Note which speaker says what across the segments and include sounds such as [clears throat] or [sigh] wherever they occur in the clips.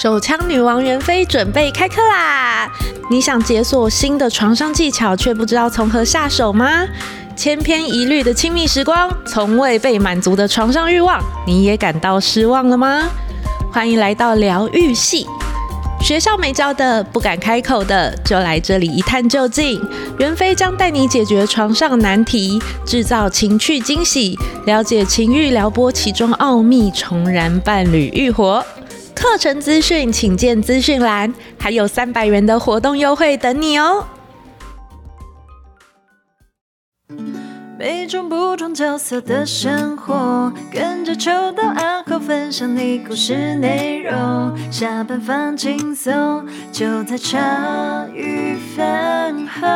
Speaker 1: 手枪女王袁非准备开课啦！你想解锁新的床上技巧，却不知道从何下手吗？千篇一律的亲密时光，从未被满足的床上欲望，你也感到失望了吗？欢迎来到疗愈系，学校没教的，不敢开口的，就来这里一探究竟。袁飞将带你解决床上难题，制造情趣惊喜，了解情欲撩拨其中奥秘，重燃伴侣欲火。课程资讯请见资讯栏，还有三百元的活动优惠等你哦。
Speaker 2: 每种不同角色的生活，跟着秋刀暗号分享你故事内容。下班放轻松，就在茶余饭后。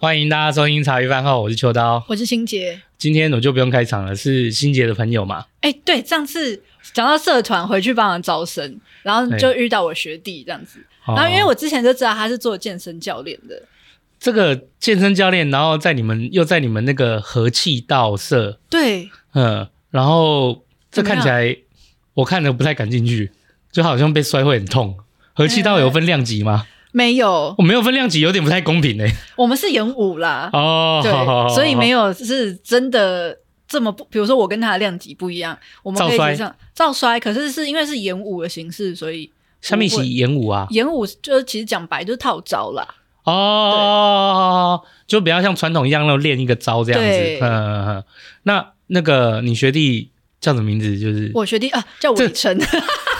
Speaker 3: 欢迎大家收听茶余饭后，我是秋刀，
Speaker 4: 我是心洁。
Speaker 3: 今天我就不用开场了，是心洁的朋友嘛？
Speaker 4: 哎，对，上次。讲到社团回去帮忙招生，然后就遇到我学弟这样子。然后因为我之前就知道他是做健身教练的，
Speaker 3: 这个健身教练，然后在你们又在你们那个和气道社，
Speaker 4: 对，
Speaker 3: 嗯，然后这看起来我看着不太敢进去，就好像被摔会很痛。和气道有分量级吗？
Speaker 4: 没有，
Speaker 3: 我没有分量级，有点不太公平哎。
Speaker 4: 我们是演武啦，
Speaker 3: 哦，
Speaker 4: 对，所以没有是真的。这么不，比如说我跟他的量级不一样，我们可以这样照摔，可是是因为是演武的形式，所以
Speaker 3: 下面是演武啊，
Speaker 4: 演武就是其实讲白就是套招啦。
Speaker 3: 哦，就比较像传统一样，要练一个招这样子。嗯，那那个你学弟叫什么名字？就是
Speaker 4: 我学弟啊，叫伟成。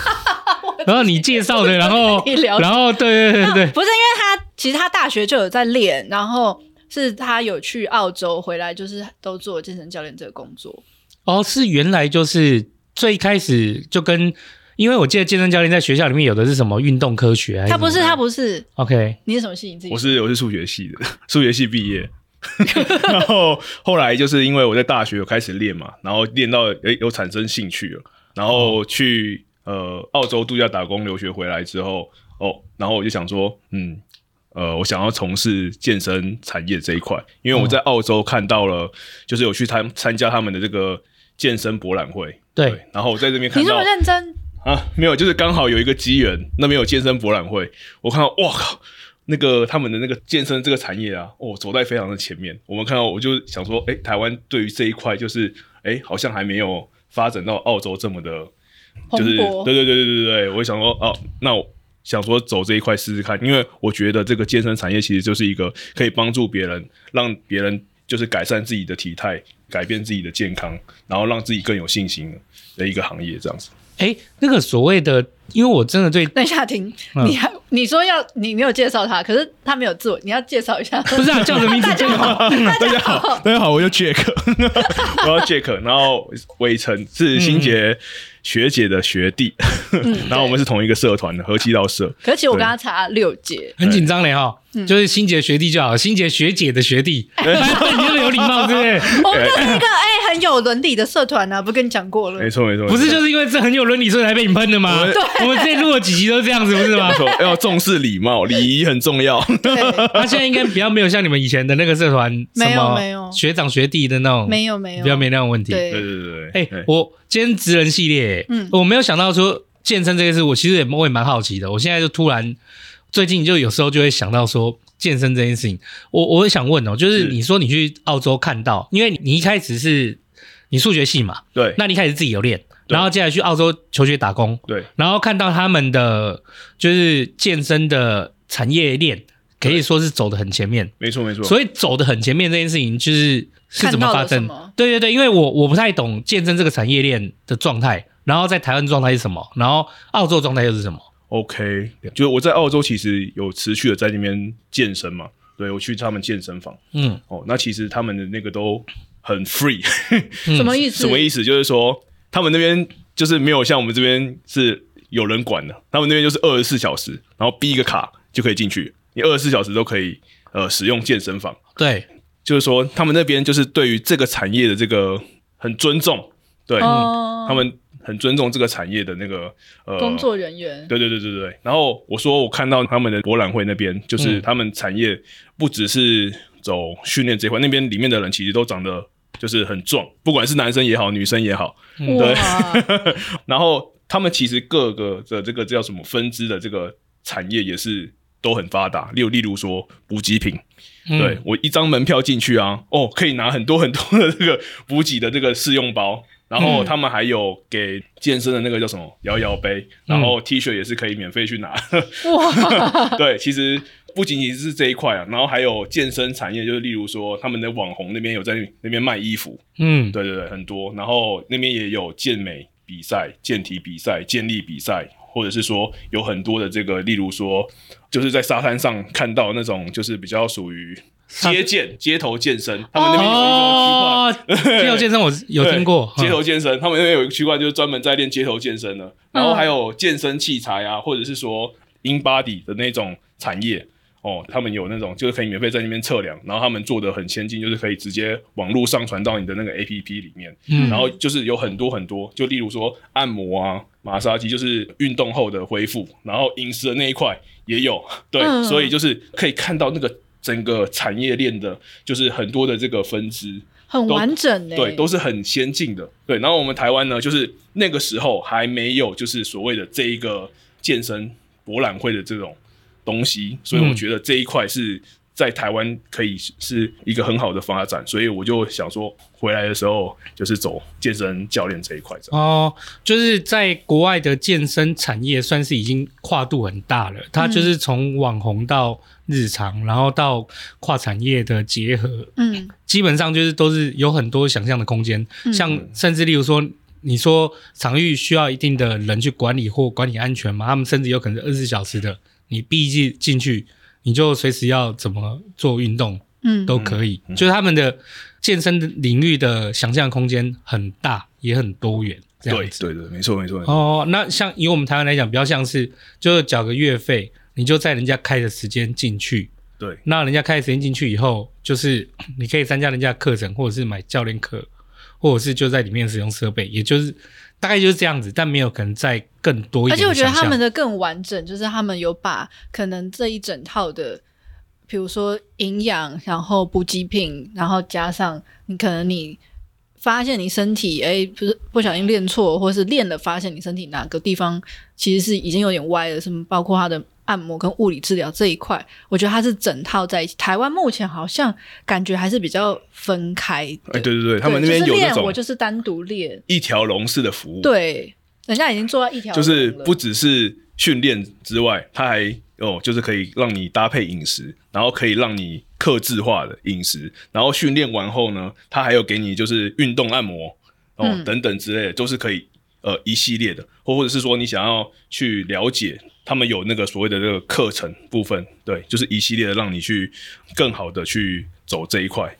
Speaker 4: [laughs]
Speaker 3: 然后你介绍的，然后然后对对对对，
Speaker 4: 不是因为他其实他大学就有在练，然后。是他有去澳洲回来，就是都做健身教练这个工作。
Speaker 3: 哦，是原来就是最开始就跟，因为我记得健身教练在学校里面有的是什么运动科学，
Speaker 4: 他不是，他不是。
Speaker 3: OK，
Speaker 4: 你是什么系？你自己？
Speaker 5: 我是我是数学系的，[laughs] 数学系毕业。[laughs] 然后后来就是因为我在大学有开始练嘛，然后练到诶有产生兴趣了，然后去呃澳洲度假打工留学回来之后，哦，然后我就想说，嗯。呃，我想要从事健身产业这一块，因为我在澳洲看到了，就是有去参参加他们的这个健身博览会。
Speaker 3: 对，
Speaker 5: 对，然后我在这边看到，
Speaker 4: 你这么认真
Speaker 5: 啊？没有，就是刚好有一个机缘，那边有健身博览会，我看到，哇靠，那个他们的那个健身这个产业啊，哦，走在非常的前面。我们看到，我就想说，哎，台湾对于这一块，就是哎，好像还没有发展到澳洲这么的，就是对对对对对对，我想说，哦，那我。想说走这一块试试看，因为我觉得这个健身产业其实就是一个可以帮助别人，让别人就是改善自己的体态，改变自己的健康，然后让自己更有信心的一个行业，这样子。
Speaker 3: 哎、欸，那个所谓的，因为我真的对，[laughs]
Speaker 4: 等一下停，嗯、你还你说要你没有介绍他，可是他没有自我，你要介绍一下。
Speaker 3: 不是啊，叫什么 [laughs] 名字？大家好，
Speaker 5: 大家好，大家好，我叫 Jack，[laughs] 我叫 Jack，然后伟成是新杰学姐的学弟，嗯、然后我们是同一个社团的合气道社。
Speaker 4: 可是其实我跟他差六届，
Speaker 3: 很紧张嘞哈。就是新杰学弟就好，新杰学姐的学弟，你这么有礼貌，对不对？
Speaker 4: 我们就是一个哎很有伦理的社团啊，不跟你讲过了？
Speaker 5: 没错没错，
Speaker 3: 不是就是因为这很有伦理，所以才被你喷的吗？对，我们之前录了几集都这样子，不是吗？[laughs]
Speaker 5: 要重视礼貌，礼仪很重要。[laughs]
Speaker 3: 他现在应该比较没有像你们以前的那个社团，
Speaker 4: 没有没有
Speaker 3: 学长学弟的那种，
Speaker 4: 没有没有，
Speaker 3: 比较没那种问题。
Speaker 5: 对对对
Speaker 3: 对，哎，我今天职人系列，嗯，我没有想到说健身这件事，我其实也我也蛮好奇的。我现在就突然最近就有时候就会想到说。健身这件事情，我我也想问哦，就是你说你去澳洲看到，因为你一开始是你数学系嘛，
Speaker 5: 对，那
Speaker 3: 你一开始自己有练，然后接下来去澳洲求学打工，
Speaker 5: 对，
Speaker 3: 然后看到他们的就是健身的产业链，可以说是走得很前面，
Speaker 5: 没错没错。
Speaker 3: 所以走得很前面这件事情，就是是怎么发生？对对对，因为我我不太懂健身这个产业链的状态，然后在台湾状态是什么，然后澳洲状态又是什么
Speaker 5: ？OK，就是我在澳洲其实有持续的在那边健身嘛，对，我去他们健身房，嗯，哦，那其实他们的那个都很 free，
Speaker 4: 什么意思？
Speaker 5: 什么意思？就是说他们那边就是没有像我们这边是有人管的，他们那边就是二十四小时，然后逼一个卡就可以进去，你二十四小时都可以呃使用健身房，
Speaker 3: 对，
Speaker 5: 就是说他们那边就是对于这个产业的这个很尊重，对，嗯，他们。很尊重这个产业的那个呃
Speaker 4: 工作人员，
Speaker 5: 对对对对对。然后我说我看到他们的博览会那边，就是他们产业不只是走训练这块，嗯、那边里面的人其实都长得就是很壮，不管是男生也好，女生也好，对。[laughs] 然后他们其实各个的这个叫什么分支的这个产业也是都很发达。例如，例如说补给品，嗯、对我一张门票进去啊，哦，可以拿很多很多的这个补给的这个试用包。然后他们还有给健身的那个叫什么摇摇杯，然后 T 恤也是可以免费去拿。哇！[laughs] 对，其实不仅仅是这一块啊，然后还有健身产业，就是例如说他们的网红那边有在那边卖衣服，嗯，对对对，很多。然后那边也有健美比赛、健体比赛、健力比赛，或者是说有很多的这个，例如说就是在沙滩上看到那种，就是比较属于。街健、街头健身，他们那边有一个区块。
Speaker 3: 哦、街头健身我有听过。
Speaker 5: 街头健身，他们那边有一个区块，就是专门在练街头健身的。然后还有健身器材啊，或者是说 InBody 的那种产业哦，他们有那种就是可以免费在那边测量，然后他们做的很先进，就是可以直接网络上传到你的那个 APP 里面。嗯。然后就是有很多很多，就例如说按摩啊、马杀鸡，就是运动后的恢复。然后饮食的那一块也有，[laughs] 对，嗯、所以就是可以看到那个。整个产业链的，就是很多的这个分支，
Speaker 4: 很完整的，
Speaker 5: 对，都是很先进的，对。然后我们台湾呢，就是那个时候还没有，就是所谓的这一个健身博览会的这种东西，所以我觉得这一块是在台湾可以是一个很好的发展，所以我就想说，回来的时候就是走健身教练这一块。
Speaker 3: 哦，就是在国外的健身产业算是已经跨度很大了，它就是从网红到。日常，然后到跨产业的结合，嗯，基本上就是都是有很多想象的空间。嗯、像甚至例如说，你说场域需要一定的人去管理或管理安全嘛？他们甚至有可能是二十四小时的，你毕竟进去，你就随时要怎么做运动，嗯，都可以。嗯、就是他们的健身领域的想象空间很大，也很多元。这样子。
Speaker 5: 对对对，没错没错。
Speaker 3: 哦，那像以我们台湾来讲，比较像是就是缴个月费。你就在人家开的时间进去，
Speaker 5: 对，
Speaker 3: 那人家开的时间进去以后，就是 [clears throat] 你可以参加人家课程，或者是买教练课，或者是就在里面使用设备，也就是大概就是这样子，但没有可能再更多一点。而且
Speaker 4: 我觉得他们的更完整，就是他们有把可能这一整套的，比如说营养，然后补给品，然后加上你可能你发现你身体哎，不是不小心练错，或者是练了发现你身体哪个地方其实是已经有点歪了，什么包括他的。按摩跟物理治疗这一块，我觉得它是整套在一起。台湾目前好像感觉还是比较分开。
Speaker 5: 哎，对对对，他们那边有那种，
Speaker 4: 我就是单独练
Speaker 5: 一条龙式的服务。
Speaker 4: 对，人家已经做到一条，
Speaker 5: 就是不只是训练之外，他还哦，就是可以让你搭配饮食，然后可以让你克制化的饮食，然后训练完后呢，他还有给你就是运动按摩哦、嗯、等等之类的，都是可以呃一系列的，或或者是说你想要去了解。他们有那个所谓的这个课程部分，对，就是一系列的让你去更好的去走这一块。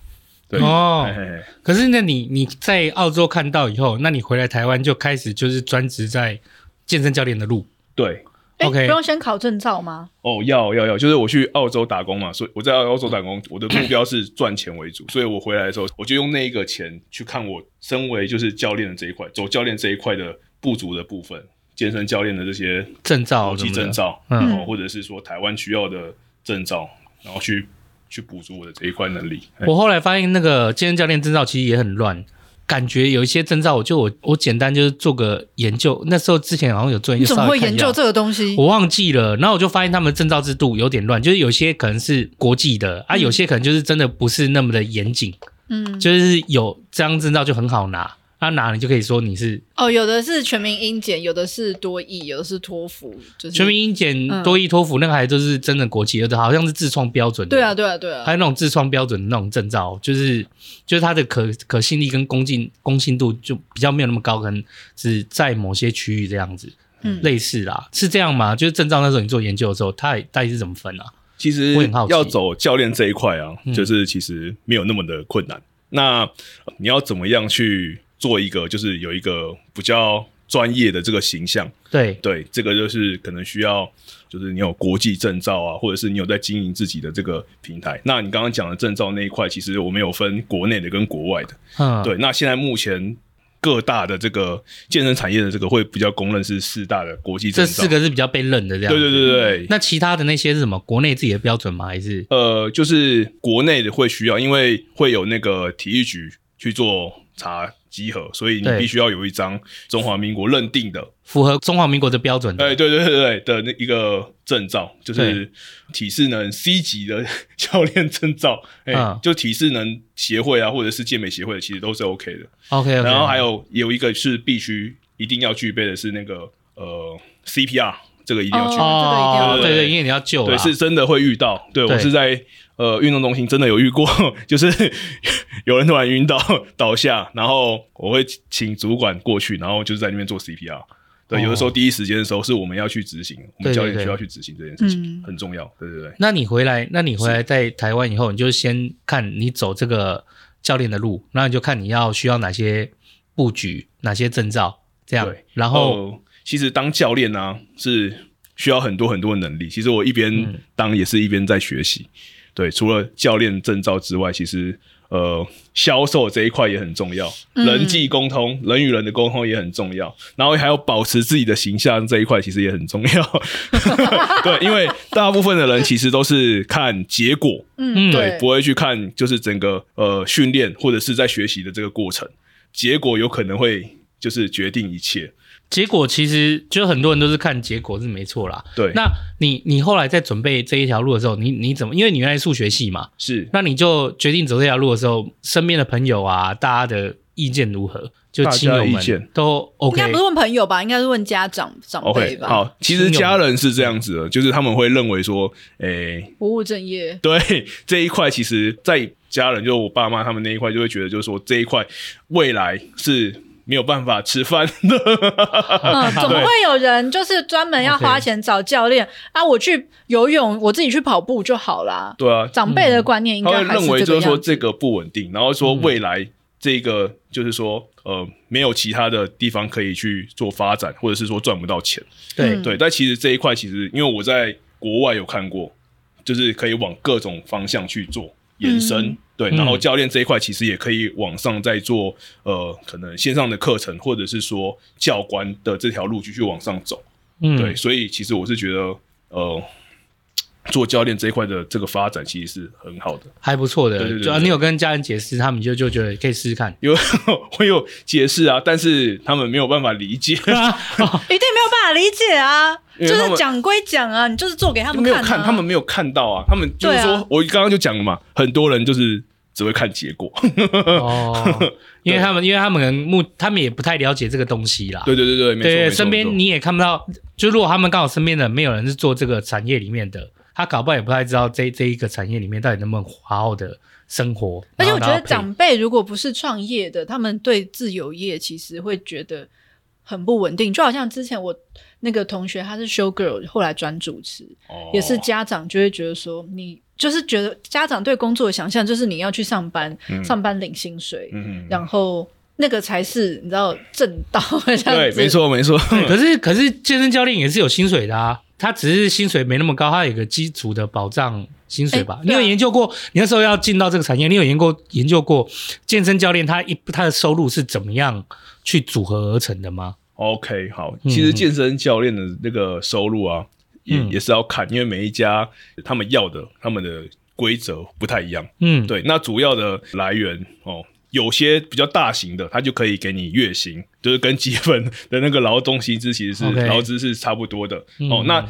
Speaker 5: 对哦，嘿嘿，
Speaker 3: 可是那你你在澳洲看到以后，那你回来台湾就开始就是专职在健身教练的路。
Speaker 5: 对
Speaker 4: ，OK，不用先考证照吗？
Speaker 5: 哦，要要要，就是我去澳洲打工嘛，所以我在澳洲打工，我的目标是赚钱为主，所以我回来的时候，我就用那一个钱去看我身为就是教练的这一块，走教练这一块的不足的部分。健身教练的这些
Speaker 3: 证照、
Speaker 5: 国际证照，嗯，或者是说台湾需要的证照，然后去去补足我的这一块能力。
Speaker 3: 我后来发现，那个健身教练证照其实也很乱，感觉有一些证照，我就我我简单就是做个研究。那时候之前好像有做一，你
Speaker 4: 怎么会研究这个东西？
Speaker 3: 我忘记了。然后我就发现他们证照制度有点乱，就是有些可能是国际的啊，有些可能就是真的不是那么的严谨。嗯，就是有这张证照就很好拿。他拿你就可以说你是
Speaker 4: 哦，有的是全民英检，有的是多益，有的是托福，就是
Speaker 3: 全民英检、多益、托福那个还都是真的国际，有的好像是自创标准的。
Speaker 4: 对啊，对啊，对啊，
Speaker 3: 还有那种自创标准的那种证照，就是就是它的可可信力跟公信公信度就比较没有那么高，可能只在某些区域这样子，嗯，类似啦，是这样吗？就是证照那时候你做研究的时候，它大概是怎么分啊？
Speaker 5: 其实我很好奇，要走教练这一块啊，就是其实没有那么的困难。嗯、那你要怎么样去？做一个就是有一个比较专业的这个形象，
Speaker 3: 对
Speaker 5: 对，这个就是可能需要，就是你有国际证照啊，或者是你有在经营自己的这个平台。那你刚刚讲的证照那一块，其实我们有分国内的跟国外的。嗯，对。那现在目前各大的这个健身产业的这个会比较公认是四大的国际证照，这
Speaker 3: 四个是比较被认的这样。
Speaker 5: 对对对对。
Speaker 3: 那其他的那些是什么？国内自己的标准吗？还是？
Speaker 5: 呃，就是国内的会需要，因为会有那个体育局去做查。集合，所以你必须要有一张中华民国认定的，
Speaker 3: 符合中华民国的标准的。
Speaker 5: 哎，对对对对的那一个证照，就是体适能 C 级的 [laughs] 教练证照，哎、
Speaker 3: 嗯
Speaker 5: 就体适能协会啊，或者是健美协会的，其实都是 OK 的。
Speaker 3: OK，,
Speaker 5: 然后还有有一个是必须一定要具备的是那个呃 CPR，这个一定要具备。
Speaker 4: 哦这个一定要
Speaker 3: 哦，
Speaker 5: 对
Speaker 3: 对对，因为你要救啊，
Speaker 5: 对，是真的会遇到。对
Speaker 3: 对
Speaker 5: 我是在呃运动中心真的有遇过，[laughs] 就是 [laughs] 有人突然晕倒倒下，然后我会请主管过去，然后就是在那边做 CPR。对，
Speaker 3: 哦
Speaker 5: 有的时候第一时间的时候是我们要去执行，我们教
Speaker 3: 练
Speaker 5: 需要去执行这件事情，
Speaker 4: 嗯
Speaker 5: 很重要。对对对，
Speaker 3: 那你回来，那你回来在台湾以后，你就先看你走这个教练的路，然后你就看你要需要哪些布局、哪些证照，这
Speaker 5: 样。
Speaker 3: 然后，
Speaker 5: 呃其实当教练呢、啊、是需要很多很多的能力。其实我一边当也是一边在学习。对，除了教练证照之外，其实呃销售这一块也很重要，
Speaker 4: 嗯
Speaker 5: 人际沟通、人与人的沟通也很重要，然后还要保持自己的形象这一块其实也很重要。[laughs] 对，因为大部分的人其实都是看结果，
Speaker 4: 嗯，
Speaker 5: 对，不会去看就是整个呃训练或者是在学习的这个过程，结果有可能会就是决定一切。
Speaker 3: 结果其实就很多人都是看结果是没错啦。
Speaker 5: 对，
Speaker 3: 那你你后来在准备这一条路的时候，你你怎么？因为你原来数学系嘛，
Speaker 5: 是
Speaker 3: 那你就决定走这条路的时候，身边的朋友啊，大家的意见如何？就亲友
Speaker 5: 大家的意见
Speaker 3: 们都 OK
Speaker 4: 应该不是问朋友吧，应该是问家长长
Speaker 5: 辈
Speaker 4: 吧。
Speaker 5: 好，其实家人是这样子的，就是他们会认为说，诶、
Speaker 4: 不务正业。
Speaker 5: 对 [laughs] 这一块，其实，在家人就我爸妈他们那一块，就会觉得就是说这一块未来是没有办法吃饭的。
Speaker 4: 嗯，[laughs] 怎么会有人就是专门要花钱找教练啊？我去游泳，我自己去跑步就好啦。
Speaker 5: 对啊，
Speaker 4: 长辈的观念应该
Speaker 5: 认为就是。说这个不稳定，然后说未来这个就是说呃没有其他的地方可以去做发展，或者是说赚不到钱。
Speaker 3: 对
Speaker 4: 嗯
Speaker 5: 对，但其实这一块其实因为我在国外有看过，就是可以往各种方向去做延伸。
Speaker 4: 嗯
Speaker 5: 对，然后教练这一块其实也可以往上再做呃可能线上的课程，或者是说教官的这条路继续往上走。
Speaker 3: 嗯，
Speaker 5: 对，所以其实我是觉得呃。做教练这一块的这个发展其实是很好的，
Speaker 3: 还不错的。
Speaker 5: 对对对
Speaker 3: 主要你有跟家人解释，他们就就觉得可以试试看。
Speaker 5: 因为我有解释啊，但是他们没有办法理解，[laughs]
Speaker 4: 一定没有办法理解啊！就是讲归讲啊，你就是做给他们看、啊。
Speaker 5: 没有看，他们没有看到啊，他们就是
Speaker 4: 说，啊
Speaker 5: 我刚刚就讲了嘛，很多人就是只会看结果，
Speaker 3: 哦，[laughs] 因为他们因为他们可能目他们也不太了解这个东西啦。
Speaker 5: 对对
Speaker 3: 对
Speaker 5: 对，没错对，
Speaker 3: 身边你也看不到，就如果他们刚好身边的没有人是做这个产业里面的，他搞不好也不太知道这这一个产业里面到底能不能好好的生活。
Speaker 4: 而且我觉得长辈如果不是创业的，他们对自由业其实会觉得很不稳定。就好像之前我那个同学，他是 show girl，后来转主持，
Speaker 5: 哦
Speaker 4: 也是家长就会觉得说，你就是觉得家长对工作的想象就是你要去上班，
Speaker 5: 嗯
Speaker 4: 上班领薪水，
Speaker 5: 嗯，
Speaker 4: 然后那个才是你知道正道这样子。
Speaker 5: 对，没错没错，
Speaker 3: 可是可是健身教练也是有薪水的啊，他只是薪水没那么高，他有个基础的保障薪水吧？
Speaker 4: 欸啊
Speaker 3: 你有研究过？你那时候要进到这个产业，你有研究研究过健身教练他一他的收入是怎么样去组合而成的吗
Speaker 5: ？OK，好，
Speaker 3: 嗯
Speaker 5: 其实健身教练的那个收入啊，也
Speaker 3: 嗯
Speaker 5: 也是要看，因为每一家他们要的他们的规则不太一样。
Speaker 3: 嗯，
Speaker 5: 对，那主要的来源哦，有些比较大型的，它就可以给你月薪，就是跟积分的那个劳动薪资其实是劳资是差不多的。
Speaker 3: 嗯
Speaker 5: 哦，那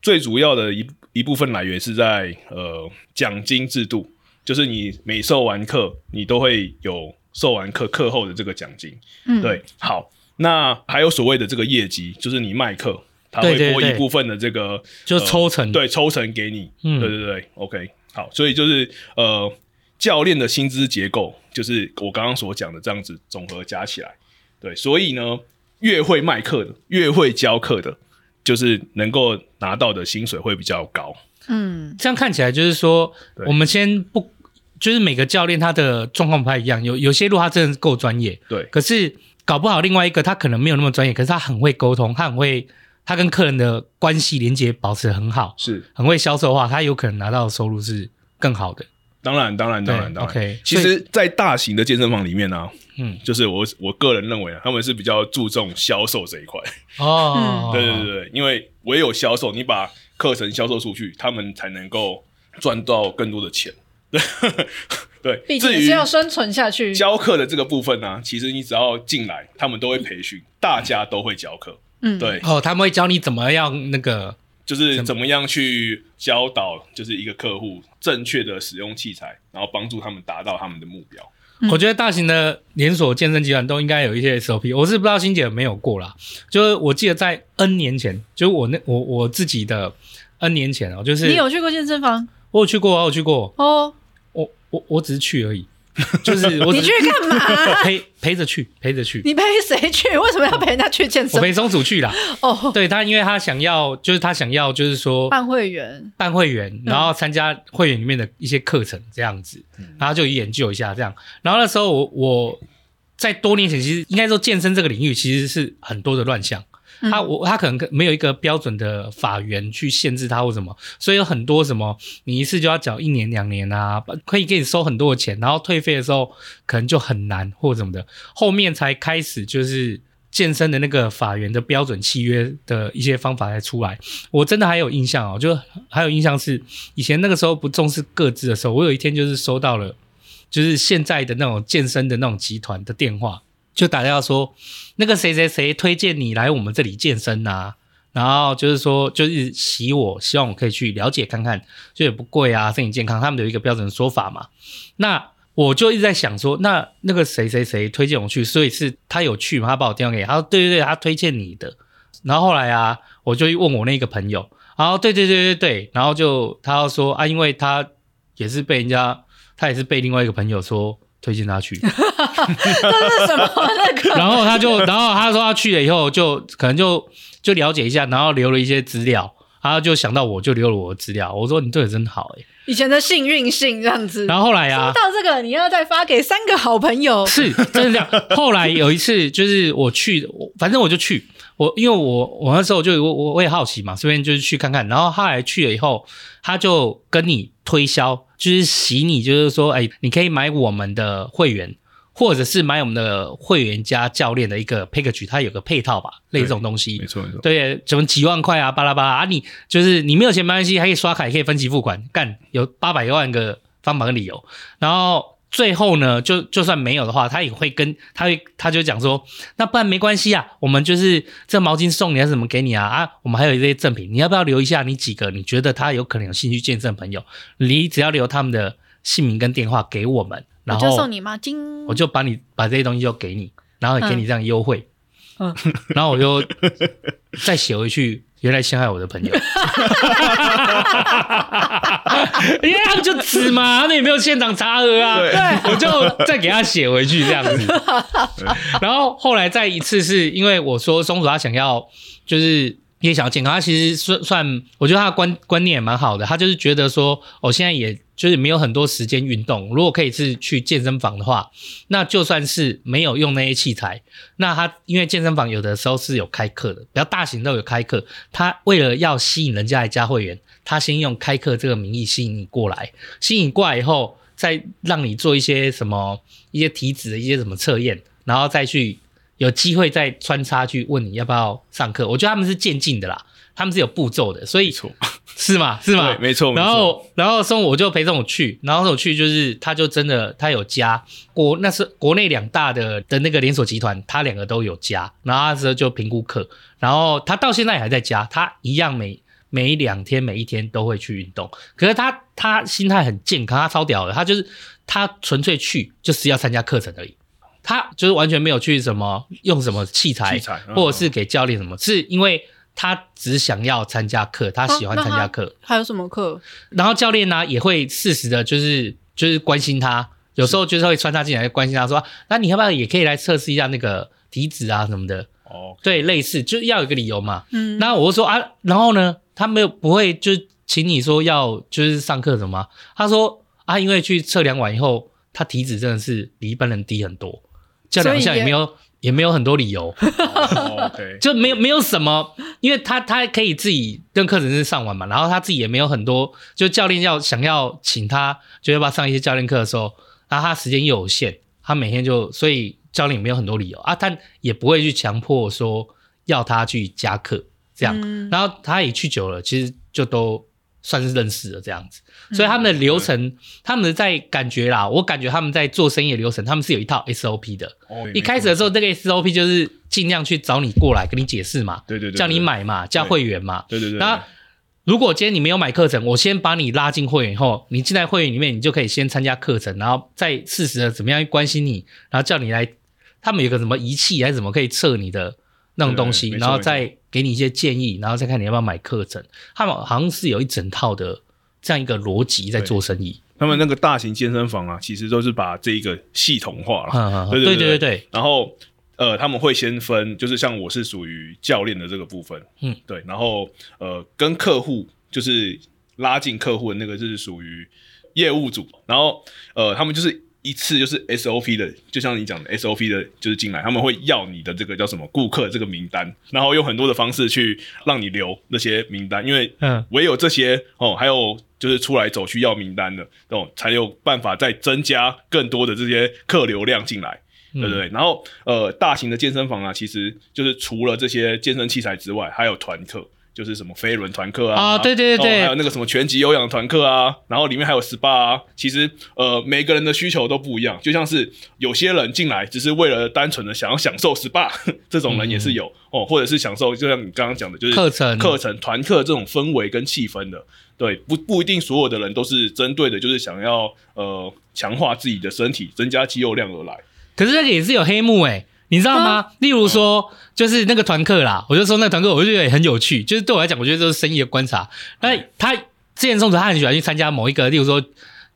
Speaker 5: 最主要的一一部分来源是在呃奖金制度，就是你每授完课，你都会有授完课课后的这个奖金。
Speaker 4: 嗯，
Speaker 5: 对，好，那还有所谓的这个业绩，就是你卖课，他
Speaker 3: 会
Speaker 5: 拨一部分的这个
Speaker 3: 就是抽成。
Speaker 5: 呃对，抽成给你。
Speaker 3: 嗯。
Speaker 5: 对对对，OK，好，所以就是呃，教练的薪资结构就是我刚刚所讲的这样子总和加起来，对，所以呢，越会卖课的，越会教课的，就是能够拿到的薪水会比较高。
Speaker 4: 嗯，
Speaker 3: 这样看起来就是
Speaker 5: 说，
Speaker 3: 我们先不，就是每个教练他的状况不太一样，有有些路他真的够专业，
Speaker 5: 对，
Speaker 3: 可是搞不好另外一个他可能没有那么专业，可是他很会沟通，他很会，他跟客人的关系连接保持得很好，
Speaker 5: 是，
Speaker 3: 很会销售的话，他有可能拿到的收入是更好的。
Speaker 5: 当然，当然，当然，当然。
Speaker 3: OK，
Speaker 5: 其实，在大型的健身房里面呢、啊，
Speaker 3: 嗯，
Speaker 5: 就是我我个人认为啊，他们是比较注重销售这一块。
Speaker 3: 哦，
Speaker 5: 对对对对，因为唯有销售，你把课程销售出去，他们才能够赚到更多的钱。[laughs] 对，
Speaker 4: 毕竟也是要生存下去。
Speaker 5: 教课的这个部分呢、啊，其实你只要进来，他们都会培训，大家都会教课。嗯，对。
Speaker 3: 哦，他们会教你怎么样那个，
Speaker 5: 就是怎么样去教导，就是一个客户正确的使用器材，然后帮助他们达到他们的目标。
Speaker 3: 我觉得大型的连锁健身集团都应该有一些 SOP，我是不知道欣姐有没有过啦。就是我记得在 N 年前，就是我那我我自己的 N 年前哦，就是
Speaker 4: 你有去过健身房？
Speaker 3: 我有去过啊，我有去过
Speaker 4: 哦。
Speaker 3: 我我我只是去而已。[laughs] 就是我
Speaker 4: 你去干嘛？
Speaker 3: 陪陪着去，陪着去。
Speaker 4: 你陪谁去？为什么要陪人家去健身？
Speaker 3: 我陪松鼠去啦。
Speaker 4: 哦，
Speaker 3: 对他，因为他想要，就是他想要，就是说
Speaker 4: 办会员，
Speaker 3: 办会员，然后参加会员里面的一些课程这样子，然后就研究一下这样。然后那时候我我在多年前，其实应该说健身这个领域其实是很多的乱象。他我他可能没有一个标准的法源去限制他或什么，所以有很多什么你一次就要缴一年两年啊，可以给你收很多的钱，然后退费的时候可能就很难或什么的，后面才开始就是健身的那个法源的标准契约的一些方法才出来。我真的还有印象哦，就还有印象是以前那个时候不重视各自的时候，我有一天就是收到了就是现在的那种健身的那种集团的电话。就打电话说，那个谁谁谁推荐你来我们这里健身啊，然后就是说，就是洗我，希望我可以去了解看看，就也不贵啊，身体健康，他们有一个标准的说法嘛。那我就一直在想说，那那个谁谁谁推荐我去，所以是他有去嘛？他把我电话给他说，对对对，他推荐你的。然后后来啊，我就问我那个朋友，然后对对对对对，然后就他要说啊，因为他也是被人家，他也是被另外一个朋友说。推荐他去，[laughs] 这
Speaker 4: 是什么那个？[laughs]
Speaker 3: 然后他就，然后他说他去了以后，就可能就就了解一下，然后留了一些资料，然后就想到我就留了我的资料。我说你对我真好哎，
Speaker 4: 以前的幸运信这样子。
Speaker 3: 然后后来啊，
Speaker 4: 说到这个，你要再发给三个好朋友，
Speaker 3: 是真的这样。[laughs] 后来有一次就是我去，反正我就去，我因为我我那时候就我我我也好奇嘛，顺便就是去看看。然后后来去了以后，他就跟你推销。就是洗你，就是说，哎，你可以买我们的会员，或者是买我们的会员加教练的一个 package，它有个配套吧，类似这种东西。
Speaker 5: 没错没错。
Speaker 3: 对，什么几万块啊，巴拉巴拉啊，你就是你没有钱没关系，还可以刷卡，也可以分期付款，干有八百万个方法跟理由，然后。最后呢，就就算没有的话，他也会跟他会他就讲说，那不然没关系啊，我们就是这毛巾送你还是什么给你啊啊，我们还有一些赠品，你要不要留一下？你几个你觉得他有可能有兴趣见证的朋友，你只要留他们的姓名跟电话给我们，然后
Speaker 4: 我就送你毛巾，
Speaker 3: 我就把你把这些东西就给你，然后也给你这样优惠，嗯，[laughs] 然后我就再写回去。原来陷害我的朋友，[laughs] 因为他们就指嘛，他们也没有现场查核啊，对，我就再给他写回去这样子。然后后来再一次是因为我说松鼠他想要就是。也想要健康，他其实算算，我觉得他的观观念也蛮好的。他就是觉得说，我、哦、现在也就是没有很多时间运动。如果可以是去健身房的话，那就算是没有用那些器材，那他因为健身房有的时候是有开课的，比较大型都有开课。他为了要吸引人家来加会员，他先用开课这个名义吸引你过来，吸引过来以后，再让你做一些什么一些体脂的一些什么测验，然后再去。有机会再穿插去问你要不要上课，我觉得他们是渐进的啦，他们是有步骤的，所以是吗？是吗？
Speaker 5: 对，没错。
Speaker 3: 然后，然后送我就陪着我去，然后我去就是他就真的他有加国那是国内两大的的那个连锁集团，他两个都有加，然后那时候就评估课，然后他到现在还在加，他一样每每两天每一天都会去运动，可是他他心态很健康，他超屌的，他就是他纯粹去就是要参加课程而已。他就是完全没有去什么用什么器材，器材或者是给教练什么，是因为他只想要参加课，他喜欢参加课。
Speaker 4: 还有什么课？
Speaker 3: 然后教练呢也会适时的，就是就是关心他，有时候就是会穿插进来关心他说，那你要不要也可以来测试一下那个体脂啊什么的？哦，对，类似就是要有个理由嘛。嗯，那我就说啊，然后呢，他没有不会就请你说要就是上课什么？他说啊，因为去测量完以后，他体脂真的是比一般人低很多。叫两下也没有，也，没有很多理由，[laughs] 就没有没有什么，因为他他可以自己跟课程是上完嘛，然后他自己也没有很多，就教练要想要请他，就要不要上一些教练课的时候，然后他时间又有限，他每天就所以教练也没有很多理由。啊，他也不会去强迫说要他去加课这样，然后他也去久了，其实就都算是认识了这样子。所以他们的流程，嗯、他们在感觉啦，我感觉他们在做生意的流程，他们是有一套 SOP 的。哦、一开始的时候，这个 SOP 就是尽量去找你过来跟你解释嘛，对对对，叫你买嘛，叫会员嘛，对对对。那如果今天你没有买课程，我先把你拉进会员以后，你进来会员里面，你就可以先参加课程，然后再适时的怎么样去关心你，然后叫你来，他们有个什么仪器还是怎么可以测你的那种东西，然后再给你一些建议，然后再看你要不要买课程。他们好像是有一整套的这样一个逻辑在做生意。
Speaker 5: 他们那个大型健身房啊，其实都是把这一个系统化了。对对对对，然后。呃，他们会先分，就是像我是属于教练的这个部分，嗯，对，然后呃，跟客户就是拉近客户的那个就是属于业务组，然后呃，他们就是一次就是 SOP 的，就像你讲的 SOP 的，就是进来他们会要你的这个叫什么顾客这个名单，然后用很多的方式去让你留那些名单，因为嗯，唯有这些哦，还有就是出来走去要名单的这种，才有办法再增加更多的这些客流量进来。对对对，然后呃，大型的健身房啊，其实就是除了这些健身器材之外，还有团课，就是什么飞轮团课啊，啊，对对对对，还有那个什么拳击有氧团课啊，然后里面还有 SPA 啊。其实呃，每个人的需求都不一样，就像是有些人进来只是为了单纯的想要享受 SPA，[laughs] 这种人也是有、嗯、哦，或者是享受，就像你刚刚讲的，就是课程课程团课这种氛围跟气氛的，对，不不一定所有的人都是针对的，就是想要呃强化自己的身体，增加肌肉量而来。
Speaker 3: 可是这个也是有黑幕哎、欸，你知道吗？啊、例如说，就是那个团课啦，我就说那个团课，我就觉得也很有趣。就是对我来讲，我觉得这是生意的观察。那他之前松子他很喜欢去参加某一个，例如说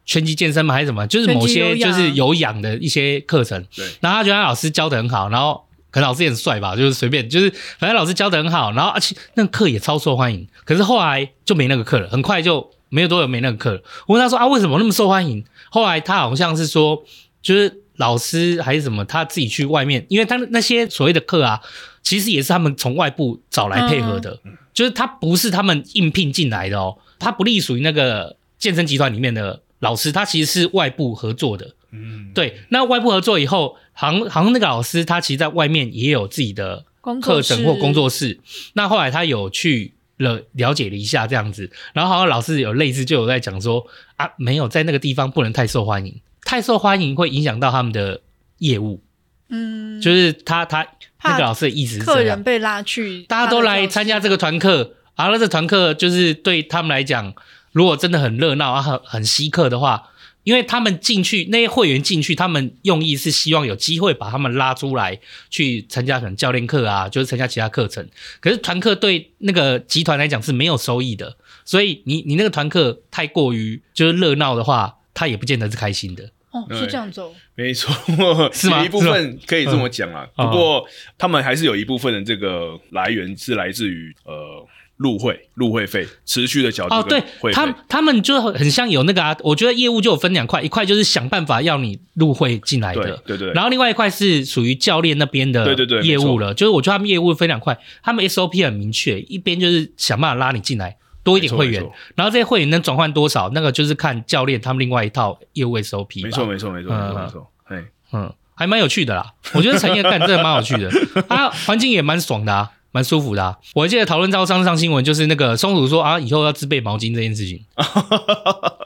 Speaker 3: 拳击健身嘛，还是什么，就是某些就是有氧的一些课程。对。然后他觉得他老师教的很好，然后可能老师也很帅吧，就是随便，就是反正老师教的很好，然后而且那个课也超受欢迎。可是后来就没那个课了，很快就没有多久没那个课了。我问他说啊，为什么那么受欢迎？后来他好像是说，就是。老师还是什么，他自己去外面，因为他那些所谓的课啊，其实也是他们从外部找来配合的，嗯、就是他不是他们应聘进来的哦，他不隶属于那个健身集团里面的老师，他其实是外部合作的。嗯，对，那外部合作以后，好像好像那个老师他其实在外面也有自己的课程或工作室，那后来他有去了了解了一下这样子，然后好像老师有类似就有在讲说啊，没有在那个地方不能太受欢迎。太受欢迎会影响到他们的业务，嗯，就是他他那个老师的意思是这样，
Speaker 4: 客人被拉去，
Speaker 3: 大家都来参加这个团课，啊，那这团课就是对他们来讲，如果真的很热闹啊，很很稀客的话，因为他们进去那些会员进去，他们用意是希望有机会把他们拉出来去参加可能教练课啊，就是参加其他课程。可是团课对那个集团来讲是没有收益的，所以你你那个团课太过于就是热闹的话，他也不见得是开心的。
Speaker 4: 哦，是这样走，
Speaker 5: 没错，[laughs] 是吗？有一部分可以这么讲啊。不过他们还是有一部分的这个来源是来自于呃入会入会费持续的缴哦，对，
Speaker 3: 他他们就很像有那个啊，我觉得业务就有分两块，一块就是想办法要你入会进来的，对对对，然后另外一块是属于教练那边的对对对业务了，就是我觉得他们业务分两块，他们 SOP 很明确，一边就是想办法拉你进来。多一点会员，然后这些会员能转换多少，那个就是看教练他们另外一套业务 SOP。
Speaker 5: 没错，没错，没错，没错，没错。哎，
Speaker 3: 嗯，还蛮有趣的啦。我觉得产业干真的蛮有趣的，[laughs] 啊，环境也蛮爽的啊，蛮舒服的啊。我还记得讨论招商上新闻，就是那个松鼠说啊，以后要自备毛巾这件事情。[laughs]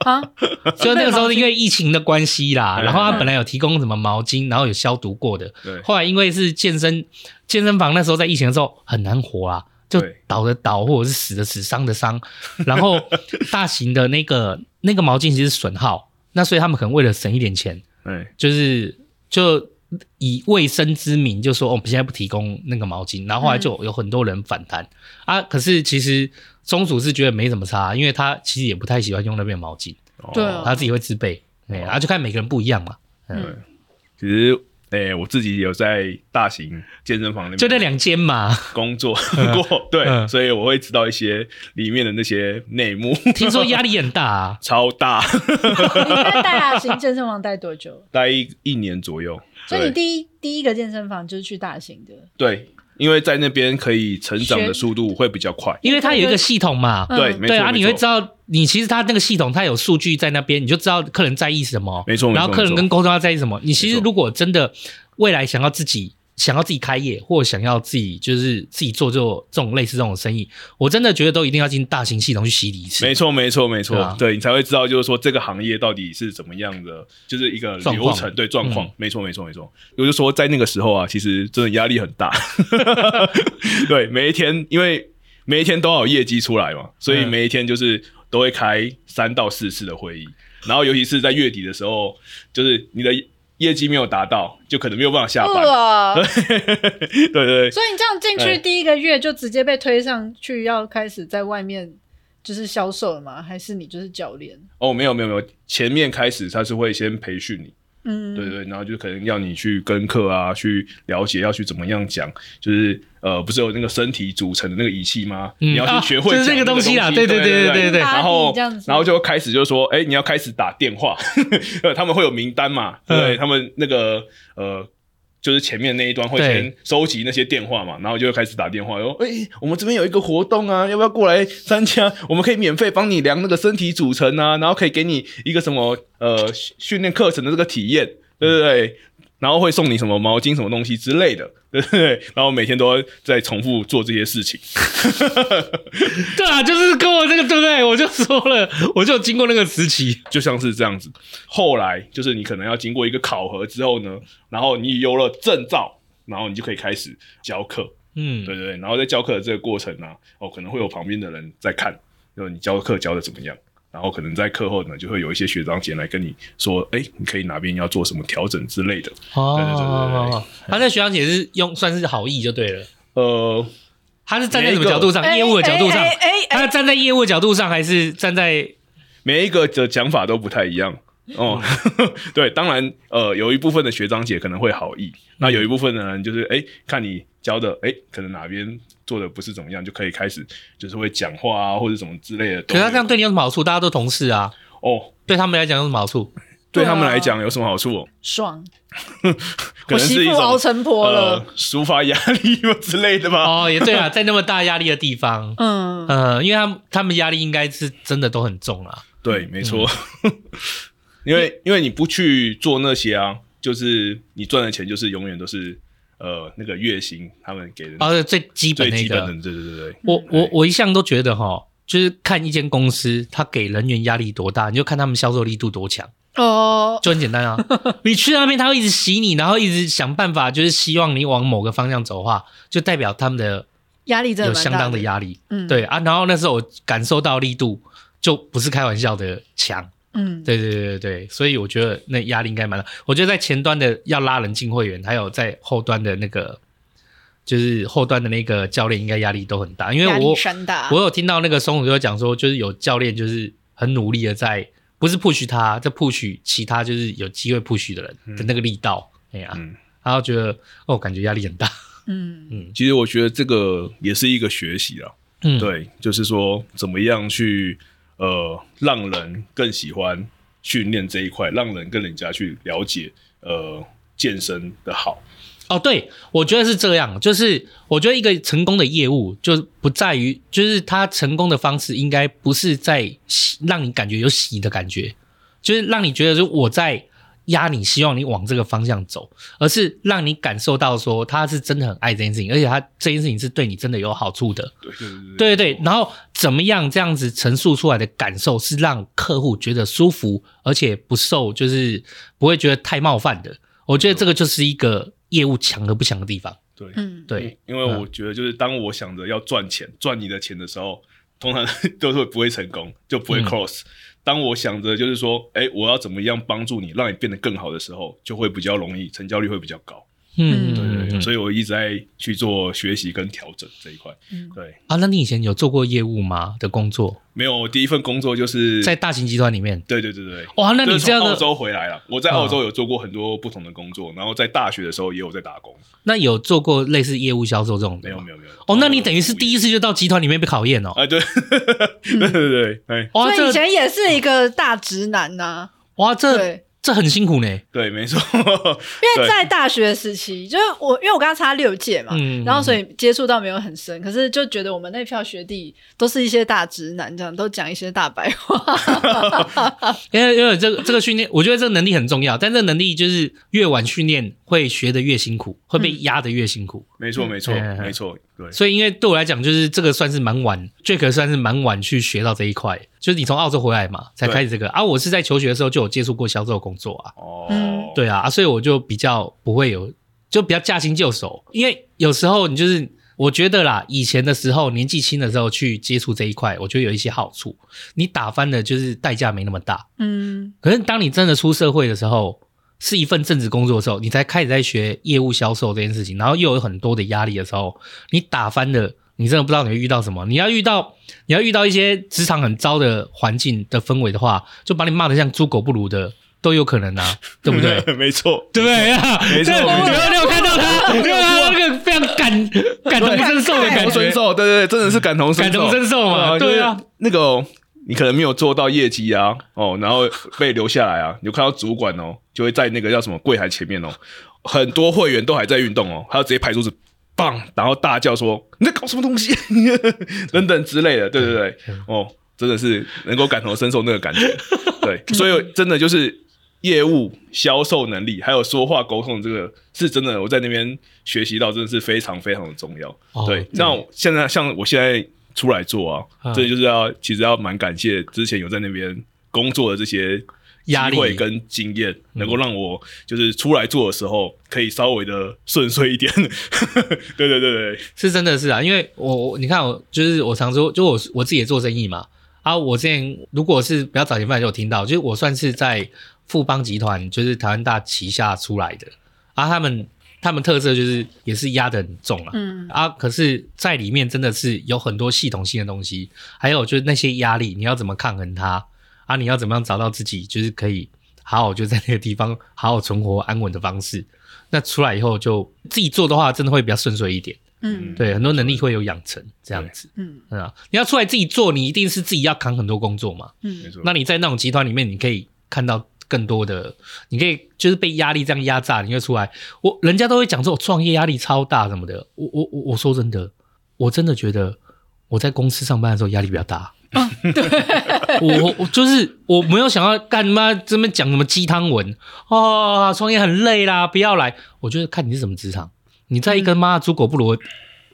Speaker 3: 啊，就那个时候因为疫情的关系啦，然后他本来有提供什么毛巾，然后有消毒过的。对。后来因为是健身健身房，那时候在疫情的时候很难活啊。就倒的倒，或者是死的死，伤的伤，[laughs] 然后大型的那个那个毛巾其实是损耗，那所以他们可能为了省一点钱，对，就是就以卫生之名，就说哦，我们现在不提供那个毛巾，然后后来就有很多人反弹、嗯、啊。可是其实松鼠是觉得没什么差，因为他其实也不太喜欢用那边毛巾，对、哦，他自己会自备，对，然后就看每个人不一样嘛，嗯，
Speaker 5: 嗯其实。哎、欸，我自己有在大型健身房里面，
Speaker 3: 就那两间嘛
Speaker 5: 工作过，对、嗯，所以我会知道一些里面的那些内幕。
Speaker 3: 听说压力很大啊，[laughs]
Speaker 5: 超大。[laughs]
Speaker 4: 你在大型健身房待多久？[laughs]
Speaker 5: 待一一年左右。
Speaker 4: 所以你第一第一个健身房就是去大型的，
Speaker 5: 对。因为在那边可以成长的速度会比较快，
Speaker 3: 因为它有一个系统嘛，嗯、对，对啊，你会知道，你其实它那个系统它有数据在那边，你就知道客人在意什么，
Speaker 5: 没错，
Speaker 3: 然后客人跟沟通要在意什么。你其实如果真的未来想要自己想要自己开业，或想要自己就是自己做做这种类似这种生意，我真的觉得都一定要进大型系统去洗礼一次。
Speaker 5: 没错，没错，没错，
Speaker 3: 对，
Speaker 5: 你才会知道，就是说这个行业到底是怎么样的，就是一个流程，状对状况。没错，没错，没错。我就说在那个时候啊，其实真的压力很大。[laughs] 对，每一天，因为每一天都要有业绩出来嘛，所以每一天就是都会开三到四次的会议，然后尤其是在月底的时候，就是你的。业绩没有达到，就可能没有办法下班。
Speaker 4: 哇 [laughs] 对
Speaker 5: 对对，
Speaker 4: 所以你这样进去第一个月就直接被推上去，要开始在外面就是销售了吗？还是你就是教练？
Speaker 5: 哦，没有没有没有，前面开始他是会先培训你。
Speaker 4: 嗯，
Speaker 5: 对对，然后就可能要你去跟课啊，去了解要去怎么样讲，就是呃，不是有那个身体组成的那个仪器吗？嗯、你要去学会、啊、
Speaker 3: 就是这个东西啦，对对对对对对。
Speaker 5: 然后然后就开始就说，哎，你要开始打电话，[laughs] 他们会有名单嘛？对，对，他们那个呃。就是前面那一端会先收集那些电话嘛，然后就会开始打电话说，哎、欸，我们这边有一个活动啊，要不要过来参加？我们可以免费帮你量那个身体组成啊，然后可以给你一个什么呃训练课程的这个体验，对不对？然后会送你什么毛巾什么东西之类的，[laughs] 对不对？然后每天都在重复做这些事情。[laughs]
Speaker 3: 对啊，就是跟我这个对不对？我就说了，我就经过那个时期，
Speaker 5: 就像是这样子。后来就是你可能要经过一个考核之后呢，然后你有了证照，然后你就可以开始教课。嗯，对对对。然后在教课的这个过程呢、啊，哦，可能会有旁边的人在看，就你教课教的怎么样。然后可能在课后呢，就会有一些学长姐来跟你说，哎，你可以哪边要做什么调整之类的。哦，对对对对对。
Speaker 3: 他那学长姐是用算是好意就对了。
Speaker 5: 呃，
Speaker 3: 他是站在什么角度上？业务的角度上？哎他站在业务的角度上，还是站在
Speaker 5: 每一个的讲法都不太一样。哦，[laughs] 对，当然，呃，有一部分的学长姐可能会好意，那有一部分的人就是，哎，看你教的，哎，可能哪边做的不是怎么样，就可以开始就是会讲话啊，或者什么之类的。
Speaker 3: 可是他这样对你有什么好处？大家都同事啊。
Speaker 5: 哦，
Speaker 3: 对他们来讲有什么好处？
Speaker 5: 对他们来讲有什么好处？
Speaker 4: 爽，[laughs]
Speaker 5: 可能是一种
Speaker 4: 熬成婆了，
Speaker 5: 抒发压力之类的吧。[laughs]
Speaker 3: 哦，也对啊，[laughs] 在那么大压力的地方，嗯嗯，因为他们他们压力应该是真的都很重啊。
Speaker 5: 对，没错。因为因为你不去做那些啊，就是你赚的钱就是永远都是呃那个月薪他们给的
Speaker 3: 啊最基本的那个，
Speaker 5: 对对对对。
Speaker 3: 我我我一向都觉得哈，就是看一间公司他给人员压力多大，你就看他们销售力度多强哦，就很简单啊。[laughs] 你去那边他会一直洗你，然后一直想办法，就是希望你往某个方向走的话，就代表他们的
Speaker 4: 压力真的
Speaker 3: 有相当的压力。嗯，对啊。然后那时候我感受到力度就不是开玩笑的强。嗯，对对对对对，所以我觉得那压力应该蛮大。我觉得在前端的要拉人进会员，还有在后端的那个，就是后端的那个教练，应该压力都很大。因为我我有听到那个松虎哥讲说，就是有教练就是很努力的在，不是 push 他，在 push 其他就是有机会 push 的人的那个力道。哎呀、嗯，然后觉得哦，感觉压力很大。
Speaker 5: 嗯嗯，其实我觉得这个也是一个学习啊。嗯，对，就是说怎么样去。呃，让人更喜欢训练这一块，让人跟人家去了解呃健身的好。
Speaker 3: 哦，对，我觉得是这样，就是我觉得一个成功的业务，就不在于，就是他成功的方式应该不是在让你感觉有喜的感觉，就是让你觉得说我在。压你，希望你往这个方向走，而是让你感受到说他是真的很爱这件事情，而且他这件事情是对你真的有好处的。
Speaker 5: 对对对对，
Speaker 3: 对对对。然后怎么样这样子陈述出来的感受是让客户觉得舒服，而且不受就是不会觉得太冒犯的。我觉得这个就是一个业务强和不强的地方。
Speaker 5: 对，
Speaker 4: 嗯，
Speaker 3: 对，
Speaker 5: 因为我觉得就是当我想着要赚钱赚你的钱的时候，通常 [laughs] 都是不会成功，就不会 close。嗯当我想着就是说，哎，我要怎么样帮助你，让你变得更好的时候，就会比较容易，成交率会比较高。嗯，对对对，所以我一直在去做学习跟调整这一块。嗯，对
Speaker 3: 啊，那你以前有做过业务吗？的工作？
Speaker 5: 没有，我第一份工作就是
Speaker 3: 在大型集团里面。
Speaker 5: 对对对对，
Speaker 3: 哇，那你这样的
Speaker 5: 澳洲回来了？我在澳洲有做过很多不同的工作，然后在大学的时候也有在打工。
Speaker 3: 那有做过类似业务销售这种？
Speaker 5: 没有没有没有。
Speaker 3: 哦，那你等于是第一次就到集团里面被考验哦。
Speaker 5: 哎，对对对 [laughs] 对，哎，
Speaker 4: 所以以前也是一个大直男呐。
Speaker 3: 哇，这。这很辛苦呢，
Speaker 5: 对，没错。
Speaker 4: 因为在大学时期，就是我，因为我刚刚差六届嘛，嗯、然后所以接触到没有很深，可是就觉得我们那票学弟都是一些大直男，这样都讲一些大白话。[laughs]
Speaker 3: 因为因为这个这个训练，我觉得这个能力很重要，但这个能力就是越晚训练会学的越辛苦，会被压得越辛苦。
Speaker 5: 没错，没错，
Speaker 3: 嗯
Speaker 5: 没错。对，
Speaker 3: 所以因为对我来讲，就是这个算是蛮晚，Jack 算是蛮晚去学到这一块。就是你从澳洲回来嘛，才开始这个啊。我是在求学的时候就有接触过销售工作啊。
Speaker 5: 哦，
Speaker 3: 对啊，所以我就比较不会有，就比较驾轻就熟。因为有时候你就是。我觉得啦，以前的时候年纪轻的时候去接触这一块，我觉得有一些好处。你打翻的就是代价没那么大。嗯。可是当你真的出社会的时候，是一份正职工作的时候，你才开始在学业务销售这件事情，然后又有很多的压力的时候，你打翻的，你真的不知道你会遇到什么。你要遇到，你要遇到一些职场很糟的环境的氛围的话，就把你骂得像猪狗不如的。都有可能啊，[laughs] 对不对？
Speaker 5: 没错，
Speaker 3: 对啊，没错。你有看到他，你有看到那个非常感感同身受的感觉，
Speaker 5: 身受，对对对，真的是感同身受，
Speaker 3: 感同身受嘛，对啊。
Speaker 5: 那个你可能没有做到业绩啊，哦，然后被留下来啊，[laughs] 你就看到主管哦，就会在那个叫什么柜台前面哦，很多会员都还在运动哦，他就直接拍桌子，棒，然后大叫说你在搞什么东西，[laughs] 等等之类的，对对对，哦，真的是能够感同身受那个感觉，[laughs] 对，所以真的就是。业务销售能力，还有说话沟通，这个是真的，我在那边学习到，真的是非常非常的重要。哦、对，那现在像我现在出来做啊，嗯、这就是要其实要蛮感谢之前有在那边工作的这些压力。跟经验，能够让我就是出来做的时候可以稍微的 [laughs] 顺遂一点。[laughs] 对对对对，
Speaker 3: 是真的是啊，因为我你看我就是我常说，就我我自己也做生意嘛。啊，我之前如果是比较早前半就有听到，就是我算是在。富邦集团就是台湾大旗下出来的，啊，他们他们特色就是也是压得很重啊，嗯。啊，可是在里面真的是有很多系统性的东西，还有就是那些压力，你要怎么抗衡它？啊？你要怎么样找到自己就是可以好好就在那个地方好好存活安稳的方式？那出来以后就自己做的话，真的会比较顺遂一点，嗯，对，很多能力会有养成这样子，嗯。啊，你要出来自己做，你一定是自己要扛很多工作嘛，嗯，没错，那你在那种集团里面，你可以看到。更多的，你可以就是被压力这样压榨，你会出来。我人家都会讲说，我创业压力超大什么的。我我我我说真的，我真的觉得我在公司上班的时候压力比较大。啊、对，我我就是我没有想要干嘛这边讲什么鸡汤文哦，创业很累啦，不要来。我觉得看你是什么职场，你在一个妈猪狗不如，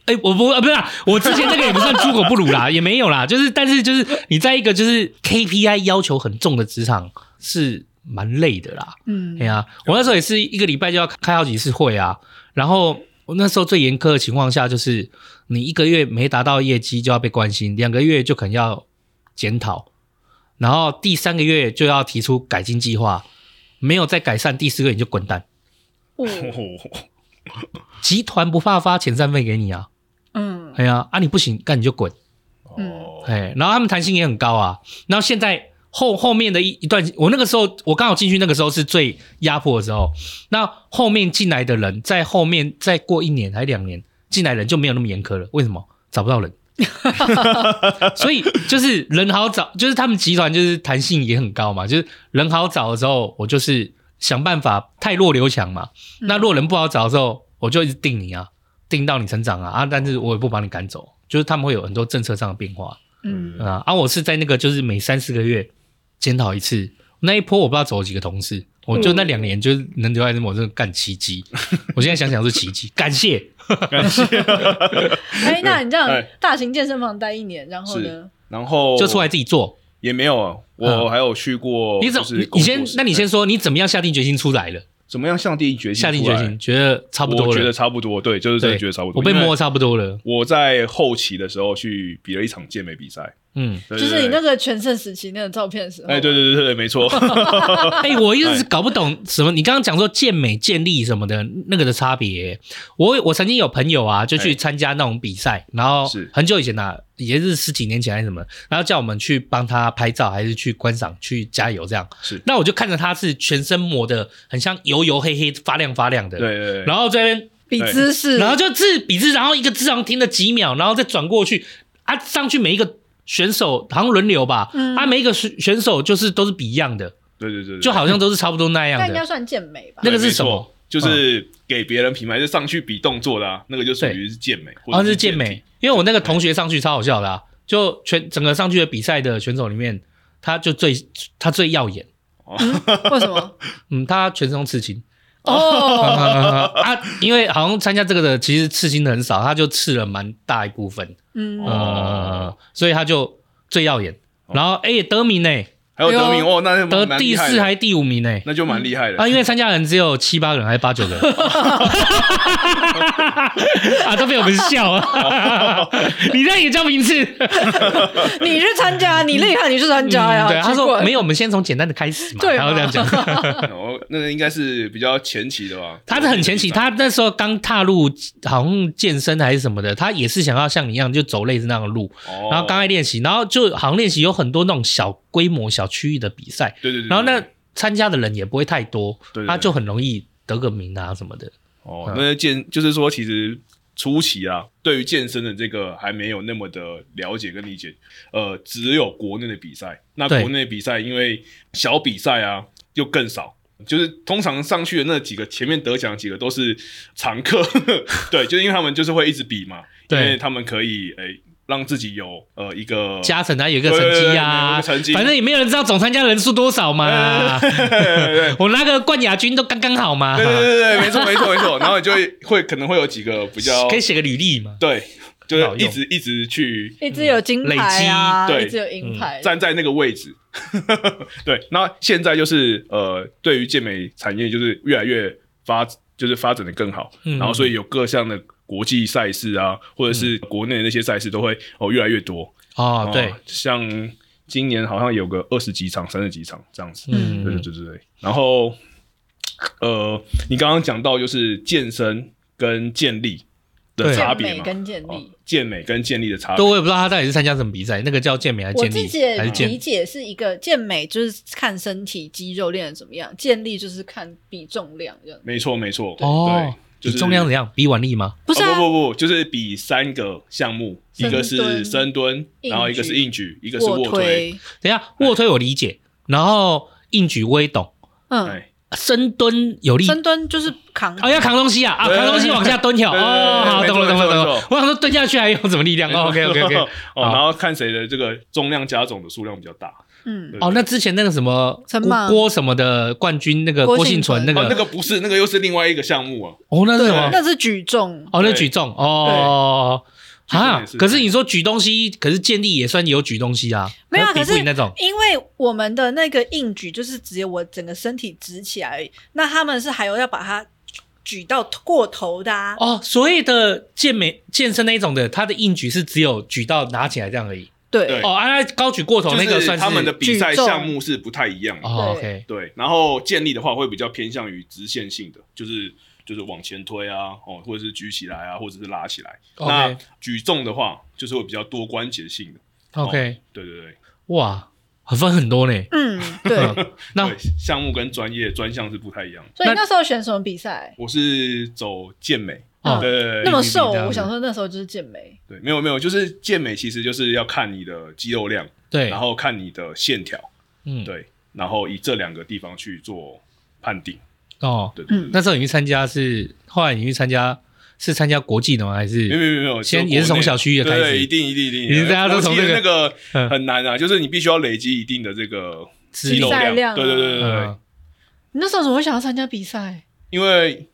Speaker 3: 哎、欸，我不啊不是啊，我之前这个也不算猪狗不如啦，[laughs] 也没有啦，就是但是就是你在一个就是 KPI 要求很重的职场是。蛮累的啦，嗯，对啊，我那时候也是一个礼拜就要开好几次会啊，然后我那时候最严苛的情况下，就是你一个月没达到业绩就要被关心，两个月就可能要检讨，然后第三个月就要提出改进计划，没有再改善，第四个月你就滚蛋。哦，集团不怕发遣散费给你啊，嗯，对啊，啊你不行，干你就滚，哦，哎，然后他们弹性也很高啊，然后现在。后后面的一一段，我那个时候我刚好进去，那个时候是最压迫的时候。那后面进来的人，在后面再过一年还是两年进来的人就没有那么严苛了。为什么？找不到人，[laughs] [laughs] 所以就是人好找，就是他们集团就是弹性也很高嘛。就是人好找的时候，我就是想办法太弱留强嘛。那若人不好找的时候，我就一直定你啊，定到你成长啊啊！但是我也不把你赶走，就是他们会有很多政策上的变化。嗯啊，啊，我是在那个就是每三四个月。检讨一次，那一波我不知道走了几个同事，我就那两年就能留在这，我真的干奇迹。[laughs] 我现在想想是奇迹，感谢感谢。[laughs]
Speaker 4: 哎，那你这样大型健身房待一年，然后呢？
Speaker 5: 然后
Speaker 3: 就出来自己做，
Speaker 5: 也没有啊。我还有去过，
Speaker 3: 你怎么？你先，那你先说，你怎么样下定决心出来了？
Speaker 5: 怎么样下定决心？
Speaker 3: 下定决心，觉得差不多了。
Speaker 5: 我觉得差不多，对，就是真的觉得差不多。
Speaker 3: 我被摸差不多了。
Speaker 5: 我在后期的时候去比了一场健美比赛。
Speaker 4: 嗯，就是你那个全盛时期那个照片的时候，
Speaker 5: 哎，对对对对，没错。[laughs] [laughs]
Speaker 3: 哎，我一直是搞不懂什么，你刚刚讲说健美、健力什么的那个的差别。我我曾经有朋友啊，就去参加那种比赛，然后很久以前呐，也是十几年前还是什么，然后叫我们去帮他拍照，还是去观赏、去加油这样。是，那我就看着他是全身抹的很像油油黑黑、发亮发亮的，对对对，然后这边
Speaker 4: 比姿势，
Speaker 3: 然后就自比姿，然后一个姿势停了几秒，然后再转过去啊，上去每一个。选手好像轮流吧，嗯、啊，每一个选选手就是都是比一样的，
Speaker 5: 对对对，对，
Speaker 3: 就好像都是差不多那样的。那
Speaker 4: 应该算健美吧？
Speaker 3: 那个是什么？
Speaker 5: 就是给别人品牌，就上去比动作的，啊，那个就属于是健美。
Speaker 3: 好像是健美，因为我那个同学上去超好笑的，啊，就全整个上去的比赛的选手里面，他就最他最耀眼。
Speaker 4: 嗯、为什么？[laughs]
Speaker 3: 嗯，他全身刺青。
Speaker 4: 哦，[laughs]
Speaker 3: 啊，因为好像参加这个的其实刺青的很少，他就刺了蛮大一部分，
Speaker 4: 嗯，
Speaker 3: 呃，所以他就最耀眼，然后哎也得名呢。
Speaker 5: 还有得名哦，那
Speaker 3: 得第四还是第五名呢？
Speaker 5: 那就蛮厉害的
Speaker 3: 啊！因为参加人只有七八个人，还是八九个人 [laughs] [laughs] 啊，都被我们笑啊！[laughs] 你这也叫名次？
Speaker 4: 你去参加，你厉害，你去参加呀？
Speaker 3: 对，他说没有，我们先从简单的开始嘛。对，然后这样讲。
Speaker 5: 哦，那个应该是比较前期的吧？
Speaker 3: 他是很前期，他那时候刚踏入，好像健身还是什么的，他也是想要像你一样，就走类似那样的路，然后刚开练习，然后就好像练习有很多那种小规模小。区域的比赛，
Speaker 5: 对对对，
Speaker 3: 然后那参加的人也不会太多，
Speaker 5: 对，
Speaker 3: 他就很容易得个名啊什么的。
Speaker 5: 哦，那健就是说，其实初期啊，对于健身的这个还没有那么的了解跟理解。呃，只有国内的比赛，那国内比赛因为小比赛啊又更少，就是通常上去的那几个前面得奖几个都是常客，[laughs] 对，就是因为他们就是会一直比嘛，因为他们可以诶。欸让自己有呃一个
Speaker 3: 加成啊，有一个成绩呀，成绩，反正也没有人知道总参加人数多少嘛。我拿个冠亚军都刚刚好嘛。
Speaker 5: 对对对对，没错没错没错。[laughs] 然后你就会会可能会有几个比较
Speaker 3: 可以写个履历嘛。
Speaker 5: 对，就是一直一直去
Speaker 4: 一直有金牌啊，对，一直有银牌，
Speaker 5: 站在那个位置。[laughs] 对，那现在就是呃，对于健美产业就是越来越发，就是发展的更好。然后所以有各项的。国际赛事啊，或者是国内那些赛事都会哦越来越多
Speaker 3: 啊。对，
Speaker 5: 像今年好像有个二十几场、三十几场这样子。嗯，对对对对。然后，呃，你刚刚讲到就是健身跟健力的差别嘛？
Speaker 4: 跟健力，
Speaker 5: 健美跟健力的差别。
Speaker 3: 对，我也不知道他到底是参加什么比赛，那个叫健美还是健力？
Speaker 4: 我自己理解是一个健美就是看身体肌肉练的怎么样，健力就是看比重量这样。
Speaker 5: 没错，没错。
Speaker 3: 对。比重量怎样？比腕力吗？
Speaker 4: 不是，
Speaker 5: 不不不，就是比三个项目，一个是深蹲，然后一个是硬举，一个是卧推。
Speaker 3: 等一下，卧推我理解，然后硬举我也懂。嗯，深蹲有力，
Speaker 4: 深蹲就是扛，
Speaker 3: 哦，要扛东西啊啊，扛东西往下蹲跳。哦，好，懂了懂了懂了。我想说蹲下去还用什么力量？OK OK OK。哦，[laughs]
Speaker 5: 然后看谁的这个重量加总的数量比较大。
Speaker 4: 嗯，
Speaker 3: 哦，那之前那个什么郭什么的冠军，那个郭婞淳，那个
Speaker 5: 那个不是，那个又是另外一个项目啊。
Speaker 3: 哦，那是什么？
Speaker 4: 那是举重。
Speaker 3: 哦，那举重。哦，啊，可是你说举东西，可是健力也算有举东西啊。
Speaker 4: 没有，可是
Speaker 3: 那种，
Speaker 4: 因为我们的那个硬举就是只有我整个身体直起来而已，那他们是还有要把它举到过头的啊。
Speaker 3: 哦，所谓的健美健身那一种的，他的硬举是只有举到拿起来这样而已。
Speaker 4: 对
Speaker 3: 哦，啊，高举过头那个算是
Speaker 5: 他们的比赛项目是不太一样的。
Speaker 3: OK，
Speaker 5: 对，然后建立的话会比较偏向于直线性的，就是就是往前推啊，哦，或者是举起来啊，或者是拉起来。那举重的话，就是会比较多关节性的。
Speaker 3: OK，
Speaker 5: 对对对，
Speaker 3: 哇，分很多呢。
Speaker 4: 嗯，[laughs] 对，
Speaker 5: 那项目跟专业专项是不太一样。
Speaker 4: 所以那时候选什么比赛？
Speaker 5: 我是走健美。
Speaker 3: 哦，
Speaker 5: 对，
Speaker 4: 那么瘦，我想说那时候就是健美。
Speaker 5: 对，没有没有，就是健美，其实就是要看你的肌肉量，
Speaker 3: 对，
Speaker 5: 然后看你的线条，嗯，对，然后以这两个地方去做判定。
Speaker 3: 哦，
Speaker 5: 对对，
Speaker 3: 那时候你去参加是，后来你去参加是参加国际的吗？还是？
Speaker 5: 没有没有没有，
Speaker 3: 先也是从小区域开始，
Speaker 5: 对，一定一定一定，大家都从这个那个很难啊，就是你必须要累积一定的这个肌肉量，对对对对对。
Speaker 4: 你那时候怎么会想要参加比赛？
Speaker 5: 因为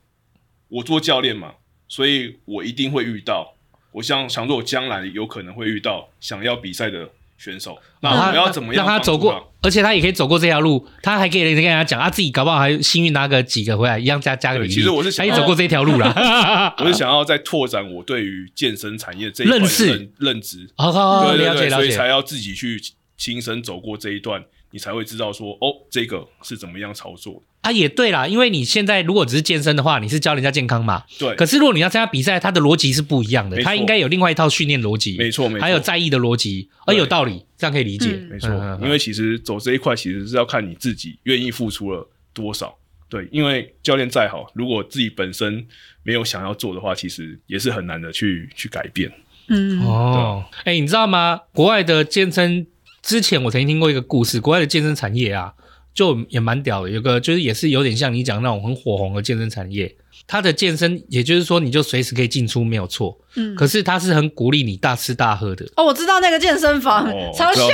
Speaker 5: 我做教练嘛。所以我一定会遇到，我想想说，我将来有可能会遇到想要比赛的选手，那我要怎么样让他走过？
Speaker 3: 而且他也可以走过这条路，他还可以跟人家讲，他自己搞不好还幸运拿个几个回来，一样加加个履历。
Speaker 5: 其实我是想
Speaker 3: 他也走过这条路啦，[laughs]
Speaker 5: 我是想要再拓展我对于健身产业这一块认识认知。
Speaker 3: 好好好，了解了解，
Speaker 5: 所以才要自己去亲身走过这一段，你才会知道说，哦，这个是怎么样操作。
Speaker 3: 啊，也对啦，因为你现在如果只是健身的话，你是教人家健康嘛。
Speaker 5: 对。
Speaker 3: 可是如果你要参加比赛，它的逻辑是不一样的，它应该有另外一套训练逻辑。
Speaker 5: 没错，没错。
Speaker 3: 还有在意的逻辑，而有道理，这样可以理解。
Speaker 5: 没错，因为其实走这一块，其实是要看你自己愿意付出了多少。对，因为教练再好，如果自己本身没有想要做的话，其实也是很难的去去改变。
Speaker 4: 嗯。
Speaker 3: 哦。哎，你知道吗？国外的健身之前我曾经听过一个故事，国外的健身产业啊。就也蛮屌的，有个就是也是有点像你讲那种很火红的健身产业，它的健身也就是说你就随时可以进出没有错，嗯，可是它是很鼓励你大吃大喝的。
Speaker 4: 哦，我知道那个健身房、哦、超笑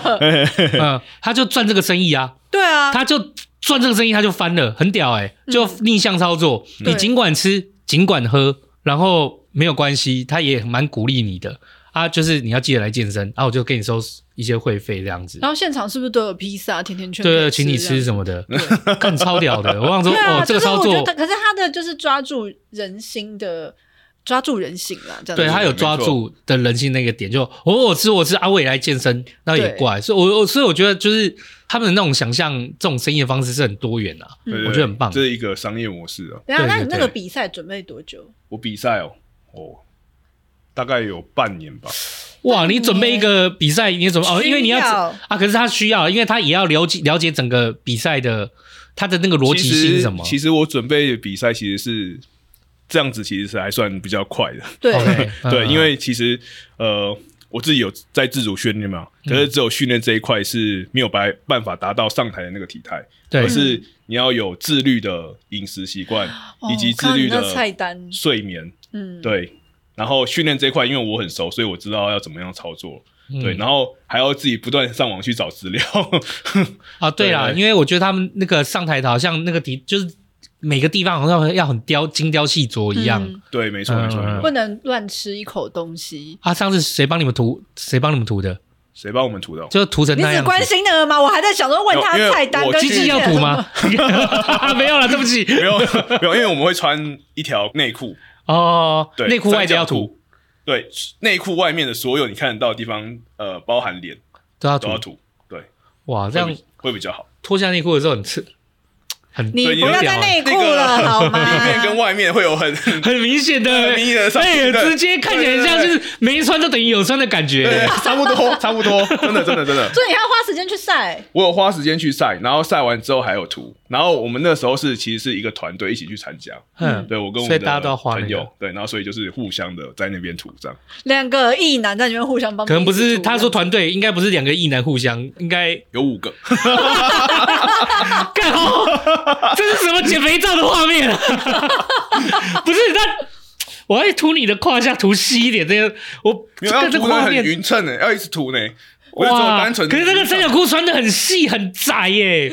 Speaker 4: 的，[laughs]
Speaker 3: 嗯，他就赚这个生意啊，
Speaker 4: 对啊，
Speaker 3: 他就赚这个生意他就翻了，很屌哎、欸，就逆向操作，嗯、你尽管吃尽管喝，然后没有关系，他也蛮鼓励你的。啊，就是你要记得来健身，然后我就给你收一些会费这样子。
Speaker 4: 然后现场是不是都有披萨、甜甜圈？
Speaker 3: 对，请你吃什么的，更 [laughs] 超屌的。我想说，啊、哦，这个操作，
Speaker 4: 可是他的就是抓住人心的，抓住人性了，这样。
Speaker 3: 对他有抓住的人性那个点，就我、哦、我吃我吃啊，我也来健身，那也怪。所以我，我所以我觉得就是他们的那种想象，这种生意的方式是很多元啊，嗯、我觉得很棒。
Speaker 5: 这是一个商业模式啊。
Speaker 4: 对啊，那你那个比赛准备多久？
Speaker 5: 我比赛哦，哦，大概有半年吧。
Speaker 3: 哇，你准备一个比赛，你准备哦，因为你要啊，可是他需要，因为他也要了解了解整个比赛的他的那个逻辑性是什么？
Speaker 5: 其实，其实我准备的比赛其实是这样子，其实是还算比较快的。
Speaker 4: 对。
Speaker 3: Okay, [laughs]
Speaker 5: 对，因为其实呃，我自己有在自主训练嘛，可是只有训练这一块是没有办办法达到上台的那个体态，对，而是你要有自律的饮食习惯，以及自律的菜单、睡眠，嗯，对。然后训练这一块，因为我很熟，所以我知道要怎么样操作。嗯、对，然后还要自己不断上网去找资料。[laughs]
Speaker 3: 啊，对啦，对对，因为我觉得他们那个上台的好像那个题，就是每个地方好像要很雕精雕细琢一样。
Speaker 5: 嗯、对，没错没错，嗯、
Speaker 4: 不能乱吃一口东西。
Speaker 3: 啊，上次谁帮你们涂？谁帮你们涂的？
Speaker 5: 谁帮我们涂的？
Speaker 3: 就涂成那样。
Speaker 4: 你只关心的吗？我还在想说问他菜单跟。
Speaker 3: 机器要涂吗？[laughs] 没有了，对不起，
Speaker 5: 没有没有，因为我们会穿一条内裤。
Speaker 3: 哦，对，内裤外都要涂，
Speaker 5: 对，内裤外面的所有你看得到的地方，呃，包含脸
Speaker 3: 都要
Speaker 5: 都要涂，对，
Speaker 3: 哇，这样
Speaker 5: 会比较好。
Speaker 3: 脱下内裤的时候很刺。
Speaker 4: 你不要再内裤了好吗？
Speaker 5: 里面跟外面会有很 [laughs]
Speaker 3: 很明显的，对，直接看起来像是没穿就等于有穿的感觉，
Speaker 5: 差不多，[laughs] 差不多，真的，真的，真的。
Speaker 4: 所以你还要花时间去晒。
Speaker 5: 我有花时间去晒，然后晒完之后还有涂，然后我们那时候是其实是一个团队一起去参加，嗯，对我跟我们的朋友，对，然后所以就是互相的在那边涂这样。两
Speaker 4: 个异男在那边互相帮，
Speaker 3: 可能不是他说团队，应该不是两个异男互相，应该
Speaker 5: 有五个。[laughs]
Speaker 3: 干好，这是什么减肥照的画面啊？[laughs] 不是他，我要涂你的胯下涂细一点，这样我
Speaker 5: 这个这个画面匀称呢，要一直涂呢。哇，单纯，
Speaker 3: 可是那个三角裤穿的很细很窄耶。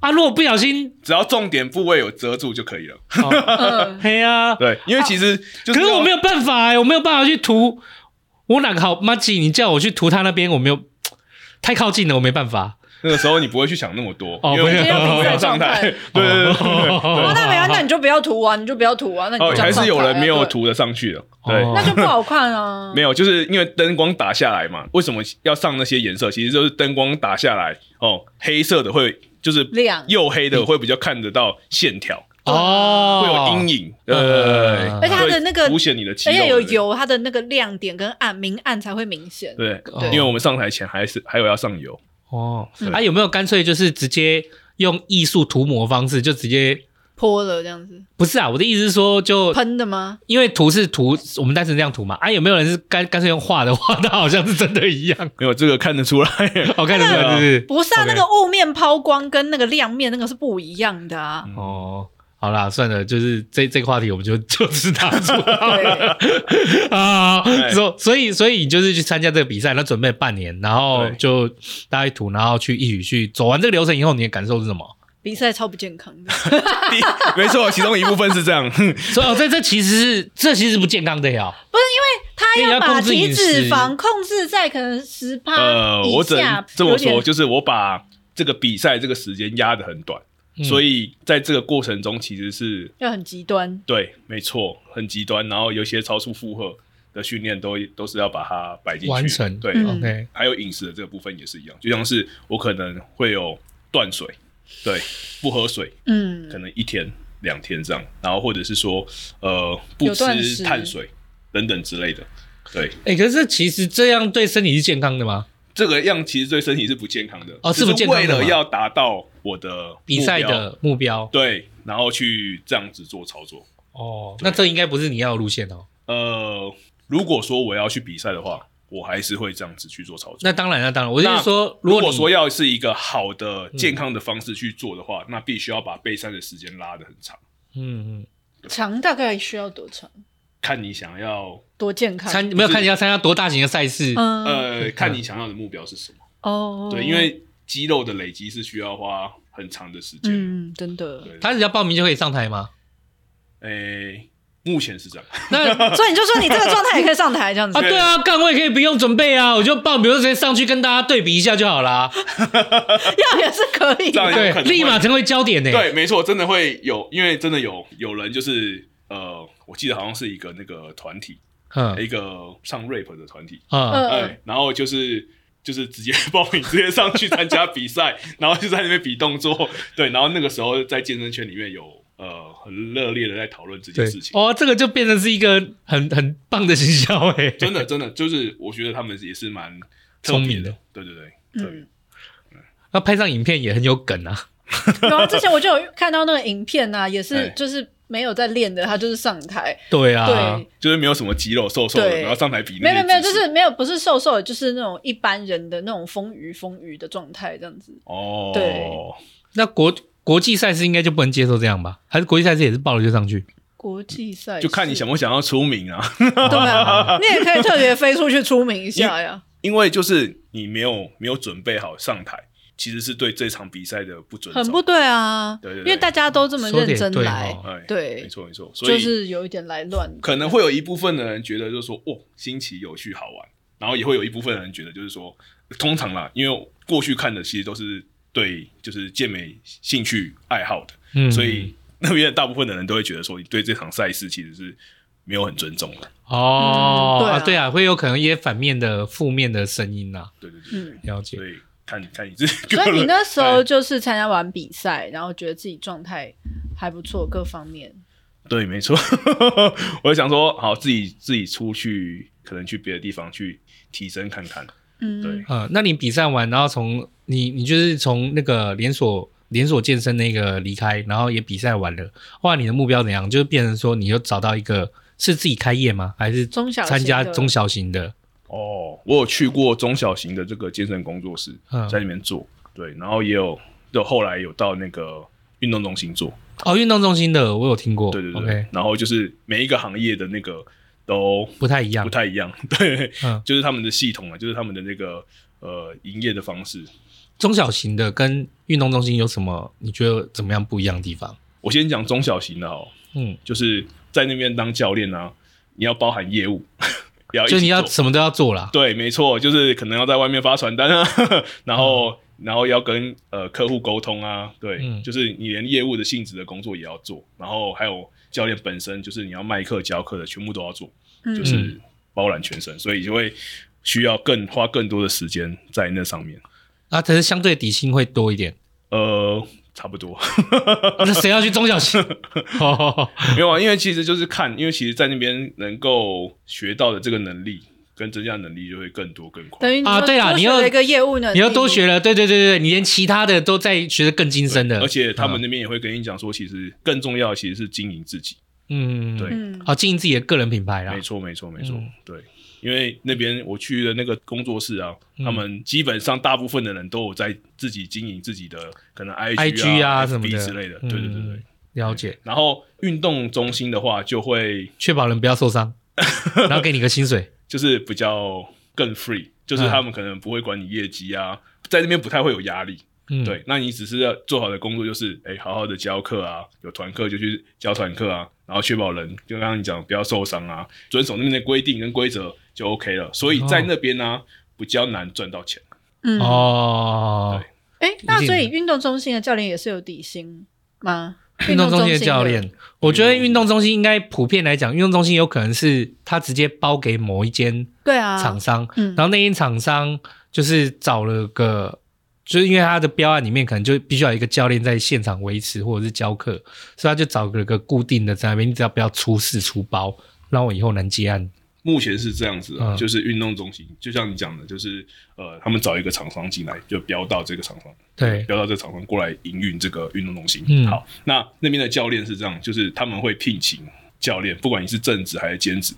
Speaker 3: 啊，如果不小心，
Speaker 5: 只要重点部位有遮住就可以了。
Speaker 3: 嘿呀，
Speaker 5: 对，因为其实，可
Speaker 3: 是我没有办法哎，我没有办法去涂。我哪个好麻吉？你叫我去涂他那边，我没有太靠近了，我没办法。
Speaker 5: 那个时候你不会去想那么多，
Speaker 3: 因为
Speaker 5: 没有状态。对对对，
Speaker 4: 那没关系，那你就不要涂啊，你就不要涂啊。那哦，
Speaker 5: 还是有人没有涂的上去的，对，
Speaker 4: 那就不好看啊。[laughs]
Speaker 5: 没有，就是因为灯光打下来嘛。为什么要上那些颜色？其实就是灯光打下来哦，黑色的会就是亮，又黑的会比较看得到线条。哦，会有阴影。对，
Speaker 4: 而且它的那个
Speaker 5: 凸显你的肌肉，
Speaker 4: 而且有油，它的那个亮点跟暗明暗才会明显。
Speaker 5: 对，因为我们上台前还是还有要上油。
Speaker 3: 哦，对啊，有没有干脆就是直接用艺术涂抹方式，就直接
Speaker 4: 泼了这样子？
Speaker 3: 不是啊，我的意思是说，就
Speaker 4: 喷的吗？
Speaker 3: 因为涂是涂，我们单纯这样涂嘛。啊，有没有人是干干脆用画的画，它好像是真的一样？
Speaker 5: 没有这个看得出来，
Speaker 3: 好 [laughs] 看得出来，是不是？
Speaker 4: 不是啊，那个雾面抛光跟那个亮面那个是不一样的啊。
Speaker 3: 哦。好啦，算了，就是这这个话题，我们就就此打住啊。所所以所以你就是去参加这个比赛，那准备半年，然后就大家一涂，然后去一起去走完这个流程以后，你的感受是什么？
Speaker 4: 比赛超不健康的，[laughs]
Speaker 5: 没错，其中一部分是这样。[laughs]
Speaker 3: 所以哦，这这其实是这其实是不健康的呀。
Speaker 4: 不是因为他要把体脂肪控制在可能十趴。呃，
Speaker 5: 我只能这么说，就是我把这个比赛这个时间压得很短。所以在这个过程中，其实是
Speaker 4: 要很极端。
Speaker 5: 对，没错，很极端。然后有些超出负荷的训练，都都是要把它摆进去
Speaker 3: 完成。
Speaker 5: 对，OK。还有饮食的这个部分也是一样，就像是我可能会有断水，对，不喝水，嗯，可能一天两天这样。然后或者是说，呃，不吃碳水等等之类的。对，
Speaker 3: 哎，可是其实这样对身体是健康的吗？
Speaker 5: 这个样其实对身体是不健康的
Speaker 3: 哦，是不健康的。
Speaker 5: 为了要达到我的
Speaker 3: 比赛的目标，
Speaker 5: 对，然后去这样子做操作。
Speaker 3: 哦，那这应该不是你要的路线哦。
Speaker 5: 呃，如果说我要去比赛的话，我还是会这样子去做操作。
Speaker 3: 那当然，那当然，我就是说，
Speaker 5: 如
Speaker 3: 果
Speaker 5: 果说要是一个好的健康的方式去做的话，嗯、那必须要把备赛的时间拉得很长。
Speaker 3: 嗯嗯，
Speaker 4: 长大概需要多长？
Speaker 5: 看你想要
Speaker 4: 多健康，
Speaker 3: 参没有看你要参加多大型的赛事？
Speaker 4: 嗯、
Speaker 5: 呃，看你想要的目标是什么？
Speaker 4: 哦，
Speaker 5: 对，因为肌肉的累积是需要花很长的时间。
Speaker 4: 嗯，真的。
Speaker 3: 他只要报名就可以上台吗？
Speaker 5: 诶、欸。目前是这样，[laughs]
Speaker 3: 那
Speaker 4: 所以你就说你这个状态也可以上台这样子
Speaker 3: 啊？对啊，干我也可以不用准备啊，我就报，比如直接上去跟大家对比一下就好啦。[laughs]
Speaker 4: 要也是可以，
Speaker 3: 对，立马成为焦点呢。
Speaker 5: 对，没错，真的会有，因为真的有有人就是呃，我记得好像是一个那个团体，嗯，一个上 rap 的团体，
Speaker 3: 嗯，
Speaker 5: 哎，然后就是就是直接报名，直接上去参加比赛，[laughs] 然后就在那边比动作，对，然后那个时候在健身圈里面有。呃，很热烈的在讨论这件事情。
Speaker 3: 哦，这个就变成是一个很很棒的行销 [laughs] 哎，
Speaker 5: 真的真的就是，我觉得他们也是蛮
Speaker 3: 聪明的。
Speaker 5: 对对对，
Speaker 4: 嗯，
Speaker 3: 那拍上影片也很有梗啊。[laughs]
Speaker 4: 然后之前我就有看到那个影片啊，也是就是没有在练的，他就是上台。
Speaker 3: 对啊，
Speaker 4: 对，
Speaker 5: 就是没有什么肌肉，瘦瘦的，然后上台比。
Speaker 4: 没有没有，就是没有，不是瘦瘦的，就是那种一般人的那种丰腴丰腴的状态，这样子。
Speaker 5: 哦，
Speaker 4: 对，
Speaker 3: 那国。国际赛事应该就不能接受这样吧？还是国际赛事也是报了就上去？
Speaker 4: 国际赛
Speaker 5: 就看你想不想要出名啊。
Speaker 4: 对啊，你也可以特别飞出去出名一下呀。
Speaker 5: 因为就是你没有没有准备好上台，其实是对这场比赛的不尊重。
Speaker 4: 很不对啊。
Speaker 5: 对对，
Speaker 4: 因为大家都这么认真来，对，
Speaker 5: 没错没错，所以
Speaker 4: 就是有一点来乱。
Speaker 5: 可能会有一部分的人觉得就是说，哦，新奇有趣好玩，然后也会有一部分的人觉得就是说，通常啦，因为过去看的其实都是。对，就是健美兴趣爱好的，嗯，所以 [laughs] 那边大部分的人都会觉得说，你对这场赛事其实是没有很尊重的。
Speaker 3: 哦，对啊，对啊，会有可能一些反面的、负面的声音呐。
Speaker 5: 对对对，
Speaker 4: 嗯，
Speaker 3: 了解。
Speaker 5: 所以看你看你自己，
Speaker 4: 所以你那时候就是参加完比赛，然后觉得自己状态还不错，各方面。
Speaker 5: 对，没错。[laughs] 我就想说，好，自己自己出去，可能去别的地方去提升看看。
Speaker 4: 嗯，
Speaker 5: 对，
Speaker 3: 嗯，那你比赛完，然后从你你就是从那个连锁连锁健身那个离开，然后也比赛完了，后来，你的目标怎样？就是变成说，你又找到一个是自己开业吗？还是中小参加中小型的？
Speaker 5: 哦，我有去过中小型的这个健身工作室，嗯、在里面做，对，然后也有，就后来有到那个运动中心做。
Speaker 3: 哦，运动中心的我有听
Speaker 5: 过，对对对然后就是每一个行业的那个。都
Speaker 3: 不太一样，
Speaker 5: 不太一样，[laughs] 对，嗯，就是他们的系统啊，就是他们的那个呃营业的方式。
Speaker 3: 中小型的跟运动中心有什么你觉得怎么样不一样的地方？
Speaker 5: 我先讲中小型的哦，嗯，就是在那边当教练啊，你要包含业务，[laughs] 要
Speaker 3: 就你要什么都要做啦。
Speaker 5: 对，没错，就是可能要在外面发传单啊，[laughs] 然后、嗯、然后要跟呃客户沟通啊，对，嗯、就是你连业务的性质的工作也要做，然后还有。教练本身就是你要卖课教课的，全部都要做，嗯、就是包揽全身，所以就会需要更花更多的时间在那上面。
Speaker 3: 啊，可是相对底薪会多一点，
Speaker 5: 呃，差不多。[laughs]
Speaker 3: 那谁要去中小型？[laughs]
Speaker 5: 没有啊，因为其实就是看，因为其实，在那边能够学到的这个能力。跟增加能力就会更多更快。
Speaker 4: 等于
Speaker 3: 啊，对啊，你要
Speaker 4: 一个业务能力，
Speaker 3: 你要多学了，对对对对，你连其他的都在学的更精深的。
Speaker 5: 而且他们那边也会跟你讲说，其实更重要的其实是经营自己。
Speaker 3: 嗯，
Speaker 5: 对，
Speaker 3: 好，经营自己的个人品牌啦。
Speaker 5: 没错，没错，没错。对，因为那边我去的那个工作室啊，他们基本上大部分的人都有在自己经营自己的可能 IG 啊什么之类的。对对对对，
Speaker 3: 了解。
Speaker 5: 然后运动中心的话，就会
Speaker 3: 确保人不要受伤，[laughs] 然后给你个薪水，
Speaker 5: 就是比较。更 free，就是他们可能不会管你业绩啊，在那边不太会有压力。嗯，对，那你只是要做好的工作就是，哎，好好的教课啊，有团课就去教团课啊，然后确保人，就刚刚你讲不要受伤啊，遵守那边的规定跟规则就 OK 了。所以在那边呢，哦、比较难赚到钱。
Speaker 4: 嗯
Speaker 3: 哦，
Speaker 4: 对，哎，那所以运动中心的教练也是有底薪吗？
Speaker 3: 运动中心的教练，我觉得运动中心应该普遍来讲，运动中心有可能是他直接包给某一间对啊厂商，然后那间厂商就是找了个，就是因为他的标案里面可能就必须要有一个教练在现场维持或者是教课，所以他就找了个固定的在那边，你只要不要出事出包，让我以后能接案。
Speaker 5: 目前是这样子就是运动中心，就像你讲的，就是呃，他们找一个厂商进来，就标到这个厂商，
Speaker 3: 对，
Speaker 5: 标到这个厂商过来营运这个运动中心。
Speaker 3: 嗯，
Speaker 5: 好，那那边的教练是这样，就是他们会聘请教练，不管你是正职还是兼职，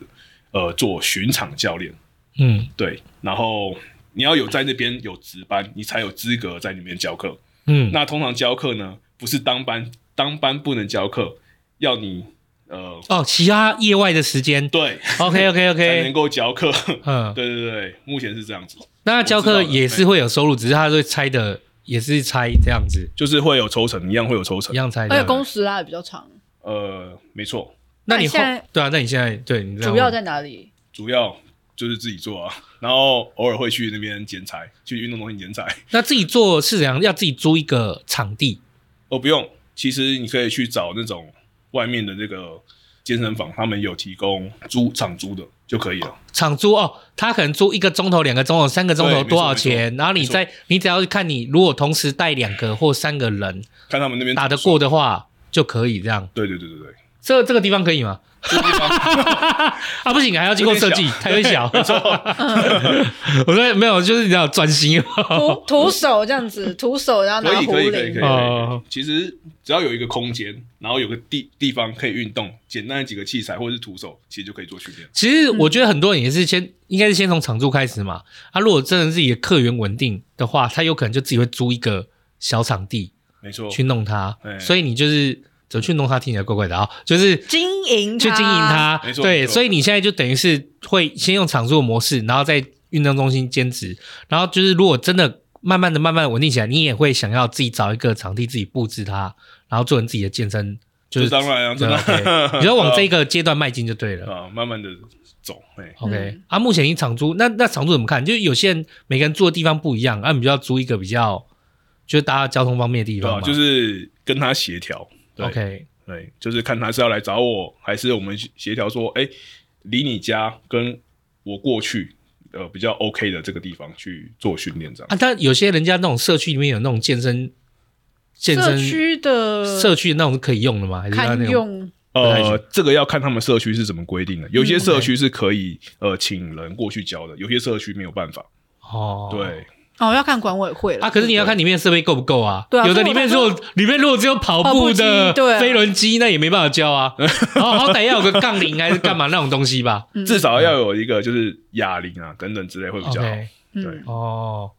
Speaker 5: 呃，做巡场教练。
Speaker 3: 嗯
Speaker 5: 对，然后你要有在那边有值班，你才有资格在里面教课。
Speaker 3: 嗯，
Speaker 5: 那通常教课呢，不是当班，当班不能教课，要你呃
Speaker 3: 哦，其他业外的时间，
Speaker 5: 对
Speaker 3: ，OK OK [laughs]
Speaker 5: 才能
Speaker 3: OK，
Speaker 5: 够教课。
Speaker 3: 嗯，[laughs]
Speaker 5: 对对对，目前是这样子，
Speaker 3: 那教课也是会有收入，只是他会拆的，也是拆这样子，
Speaker 5: 就是会有抽成，一样会有抽成
Speaker 3: 一。样拆。
Speaker 4: 而且工时拉的比较长。
Speaker 5: 呃，没错，
Speaker 3: 那你后
Speaker 4: 那你现在
Speaker 3: 对啊？那你现在对你
Speaker 4: 主要在哪里？
Speaker 5: 主要就是自己做啊，然后偶尔会去那边剪裁，去运动中心剪裁。[laughs]
Speaker 3: 那自己做是怎样？要自己租一个场地
Speaker 5: 哦，不用，其实你可以去找那种外面的这个健身房，他们有提供租场租的就可以了。
Speaker 3: 场租哦，他可能租一个钟头、两个钟头、三个钟
Speaker 5: 头
Speaker 3: 多少
Speaker 5: 钱？
Speaker 3: 然后你再你只要看你如果同时带两个或三个人
Speaker 5: 看他们那边
Speaker 3: 打得过的话就可以这样。
Speaker 5: 对对对对对，
Speaker 3: 这这个地方可以
Speaker 5: 吗？[laughs]
Speaker 3: 啊，不行，还要经过设计，太有点小。[laughs] 我说没有，就是你要专心。
Speaker 4: 徒徒手这样子，徒手然后拿
Speaker 5: 可以
Speaker 4: 壶
Speaker 5: 可以可以可以。可以
Speaker 3: 哦
Speaker 5: 其实只要有一个空间，然后有个地地方可以运动，简单的几个器材或者是徒手，其实就可以做训练。
Speaker 3: 其实我觉得很多人也是先，应该是先从场租开始嘛。啊，如果真的自己的客源稳定的话，他有可能就自己会租一个小场地
Speaker 5: 没错，
Speaker 3: 去弄它。
Speaker 5: 哎
Speaker 3: 所以你就是怎么去弄它，听起来怪怪的啊、就是
Speaker 4: 经营
Speaker 3: 去经营它
Speaker 5: 没。错
Speaker 3: 对，
Speaker 5: 没错
Speaker 3: 所以你现在就等于是会先用场租的模式，然后在运动中心兼职，然后就是如果真的慢慢的、慢慢的稳定起来，你也会想要自己找一个场地，自己布置它，然后做成自己的健身，就是
Speaker 5: 当然啊，真的。
Speaker 3: OK，你就往这个阶段迈进就对了。[laughs]
Speaker 5: 啊，慢慢的走，哎
Speaker 3: ，OK，、
Speaker 4: 嗯
Speaker 3: 啊，目前你场租，那那场租怎么看？就是有些人每个人住的地方不一样，啊，你就要租一个比较，就是大家交通方便的地
Speaker 5: 对啊，
Speaker 3: 方嘛。
Speaker 5: 就是跟他协调。对
Speaker 3: OK，
Speaker 5: 对，就是看他是要来找我，还是我们协调说，哎，离你家跟我过去，呃，比较 OK 的这个地方去做训练，这样。
Speaker 3: 啊，但有些人家那种社区里面有那种健身健
Speaker 4: 社
Speaker 3: 身
Speaker 4: 区的
Speaker 3: 社区的那种是可以用的吗？还是那
Speaker 4: 种？用，
Speaker 5: 呃，这个要看他们社区是怎么规定的。有些社区是可以呃请人过去教的，有些社区没有办法。
Speaker 3: 哦，
Speaker 5: 对，
Speaker 4: 哦，要看管委会了。
Speaker 3: 啊，可是你要看里面的设备够不够啊？
Speaker 4: 对啊
Speaker 3: 有的里面如果里面如果只有跑
Speaker 4: 跑步
Speaker 3: 步的飞轮机，那也没办法教啊。[laughs] 然后好歹要有个杠铃还是干嘛那种东西吧。[laughs]
Speaker 4: 嗯
Speaker 5: 至少要有一个就是哑铃啊等等之类会比较好。对
Speaker 4: 嗯，
Speaker 3: 哦，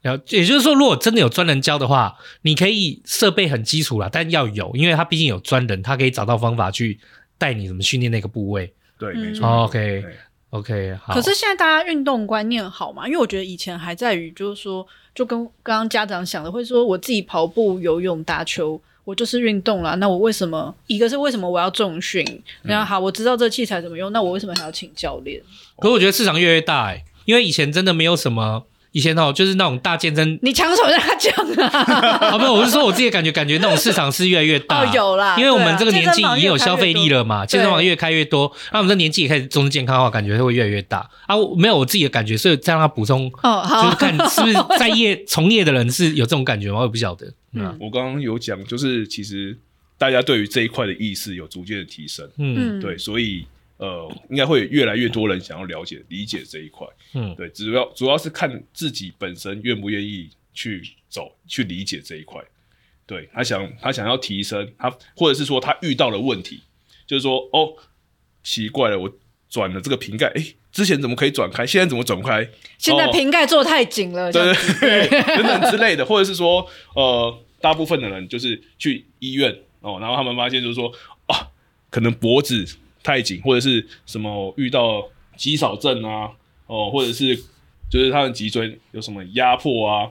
Speaker 3: 然后也就是说，如果真的有专人教的话，你可以设备很基础啦，但要有，因为他毕竟有专人，他可以找到方法去带你怎么训练那个部位。
Speaker 5: 对，
Speaker 4: 嗯
Speaker 5: 没错。
Speaker 3: 哦 OK
Speaker 5: 对
Speaker 3: OK，好。
Speaker 4: 可是现在大家运动观念好嘛？因为我觉得以前还在于就是说，就跟刚刚家长想的，会说我自己跑步、游泳、打球，我就是运动啦。那我为什么一个是为什么我要重训？然后好，我知道这器材怎么用，那我为什么还要请教练？
Speaker 3: 可是我觉得市场越来越大哎、因为以前真的没有什么，以前哦就是那种大健身
Speaker 4: 你抢手让他讲啊！[laughs]
Speaker 3: 啊，不是，我是说我自己的感觉，感觉那种市场是越来越大。
Speaker 4: 哦，有啦，
Speaker 3: 因为我们这个年
Speaker 4: 纪
Speaker 3: 已经有消费力了嘛，健身房越开越多，那我们这年纪也开始重视健康的话，感觉会越来越大啊。我没有我自己的感觉，所以再让他补充，
Speaker 4: 哦，好，
Speaker 3: 就是看是不是在业从业的人是有这种感觉吗？我也不晓得。嗯啊
Speaker 5: 我刚刚有讲，就是其实大家对于这一块的意识有逐渐的提升，
Speaker 3: 嗯
Speaker 4: 嗯，
Speaker 5: 对，所以呃，应该会越来越多人想要了解、理解这一块。
Speaker 3: 嗯，
Speaker 5: 对，主要主要是看自己本身愿不愿意去走、去理解这一块。对，他想他想要提升，他或者是说他遇到了问题，就是说哦，奇怪了，我转了这个瓶盖，诶，之前怎么可以转开，现在怎么转不开？
Speaker 4: 现在
Speaker 5: 哦
Speaker 4: 瓶盖做太紧了，这对
Speaker 5: 对对，等等之类的，或者是说，呃，大部分的人就是去医院哦，然后他们发现就是说，啊，可能脖子太紧，或者是什么遇到肌少症啊，哦，或者是就是他的脊椎有什么压迫啊，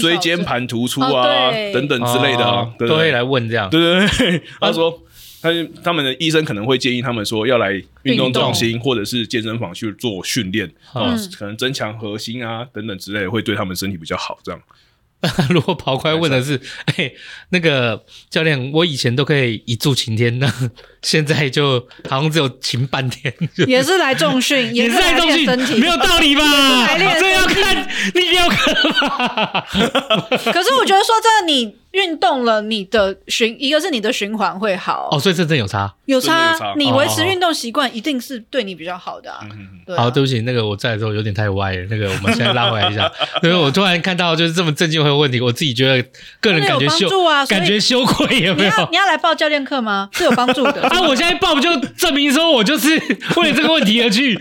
Speaker 5: 椎间盘突出啊、
Speaker 4: 哦
Speaker 5: 等等之类的啊
Speaker 3: 哦，
Speaker 5: 对不对
Speaker 3: 都会来问这样。
Speaker 5: 对对对，他说。他他们的医生可能会建议他们说要来运动中心或者是健身房去做训练，
Speaker 3: 嗯
Speaker 5: 啊，可能增强核心啊等等之类的，会对他们身体比较好。这样。[laughs]
Speaker 3: 如果跑快问的是，哎、那个教练，我以前都可以一柱擎天，那现在就好像只有擎半天，[laughs]
Speaker 4: 也是来重训，[laughs]
Speaker 3: 也是
Speaker 4: 来
Speaker 3: 在重
Speaker 4: 练身体，
Speaker 3: 训，没有道理吧？这要看你有可能吧？[laughs]
Speaker 4: 可是我觉得说真的，你运动了，你的循一个是你的循环会好。
Speaker 3: 哦，所以这真有差，
Speaker 4: 有差，
Speaker 5: 有差。
Speaker 4: 你维持运动习惯一定是对你比较好的
Speaker 3: 好，对不起，那个我在的时候有点太歪了，那个我们现在拉回来一下，因为我突然看到就是这么正经会有问题，我自己觉得个人感
Speaker 4: 觉啊
Speaker 3: 感觉羞愧有没有？
Speaker 4: 你要你要来报教练课吗？是有帮助的
Speaker 3: 啊！我现在报不就证明说我就是 [laughs] 为了这个问题而去，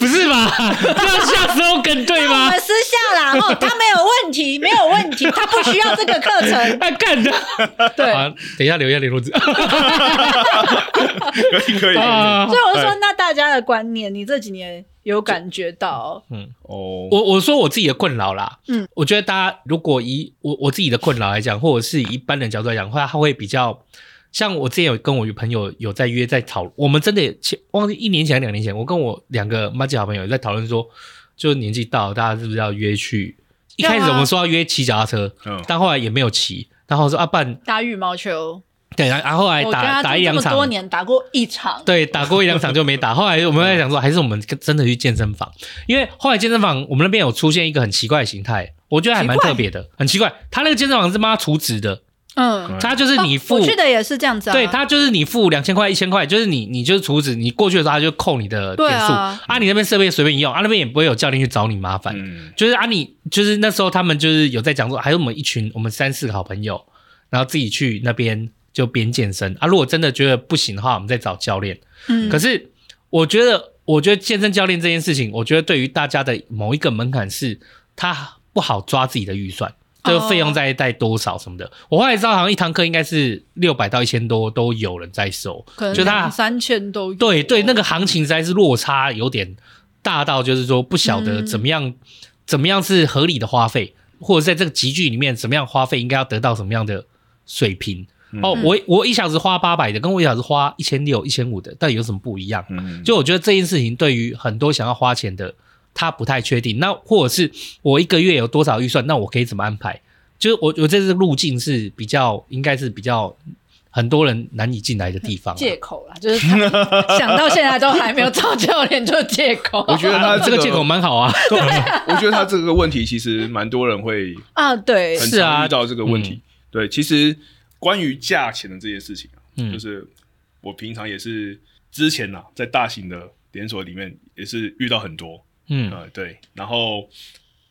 Speaker 3: 不是吧？[laughs] 这样下 slogan 对
Speaker 4: 吗我们？私下啦，[laughs] 哦，他没有问题，没有问题，他不需要这个课程。
Speaker 3: 他干的。
Speaker 4: 对，
Speaker 3: 好，等一下留一下联络纸。
Speaker 5: 可以可以。
Speaker 3: 啊
Speaker 4: 所以我就说，那大家的观念，你这几年有感觉到？
Speaker 5: 嗯哦，
Speaker 3: 我我说我自己的困扰啦，
Speaker 4: 嗯，
Speaker 3: 我觉得大家如果以我我自己的困扰来讲，或者是以一般人角度来讲的话，他会比较像我之前有跟我朋友有在约在讨，我们真的前忘记一年前两年前，我跟我两个麻吉好朋友在讨论说，就年纪到了，大家是不是要约去？一开始我们说要约骑脚踏车，
Speaker 5: 嗯
Speaker 3: 但后来也没有骑，然后说啊，办
Speaker 4: 打羽毛球，
Speaker 3: 对，然后后来打
Speaker 4: 我跟他
Speaker 3: 打一
Speaker 4: 两场多，年打过一场，
Speaker 3: 对，打过一两场就没打。后来我们在想说，还是我们真的去健身房，因为后来健身房我们那边有出现一个很奇怪的形态，我觉得还蛮特别的，很奇怪。他那个健身房是妈厨子的，
Speaker 4: 嗯，
Speaker 3: 他就是你付，
Speaker 4: 哦我去的也是这样子啊，
Speaker 3: 对他就是你付两千块、一千块，就是你你就是厨子，你过去的时候他就扣你的点数
Speaker 4: 对啊
Speaker 3: 你那边设备随便一用，啊，那边也不会有教练去找你麻烦。
Speaker 5: 嗯，
Speaker 3: 就是啊你，就是那时候他们就是有在讲说，还有我们一群我们三四个好朋友，然后自己去那边就边健身啊。如果真的觉得不行的话，我们再找教练。
Speaker 4: 嗯，
Speaker 3: 可是我觉得，我觉得健身教练这件事情，我觉得对于大家的某一个门槛是，他不好抓自己的预算，这个费用在在多少什么的。我后来知道，好像一堂课应该是六百到一千多都有人在收，
Speaker 4: 可能
Speaker 3: 就他
Speaker 4: 两三千都有
Speaker 3: 对对，那个行情实在是落差有点大到，就是说不晓得怎么样、怎么样是合理的花费，或者在这个集聚里面，怎么样花费应该要得到什么样的水平。哦，我我一小时花八百的，跟我一小时花一千六、一千五的，到底有什么不一样？
Speaker 5: 嗯，
Speaker 3: 就我觉得这件事情对于很多想要花钱的，他不太确定。那或者是我一个月有多少预算，那我可以怎么安排？就是我我这次路径是比较，应该是比较很多人难以进来的地方啊、
Speaker 4: 借口啦，就是他想到现在都还没有找教练，就借口。[laughs]
Speaker 5: 我觉得他
Speaker 3: 这个借口蛮好啊。[laughs]
Speaker 5: 对我觉得他这个问题其实蛮多人会
Speaker 4: 啊，对，
Speaker 5: 很
Speaker 3: 是啊
Speaker 5: 常遇到这个问题。对，其实关于价钱的这件事情啊，
Speaker 3: 嗯
Speaker 5: 就是我平常也是之前呐、啊，在大型的连锁里面也是遇到很多，
Speaker 3: 嗯
Speaker 5: 呃，对，然后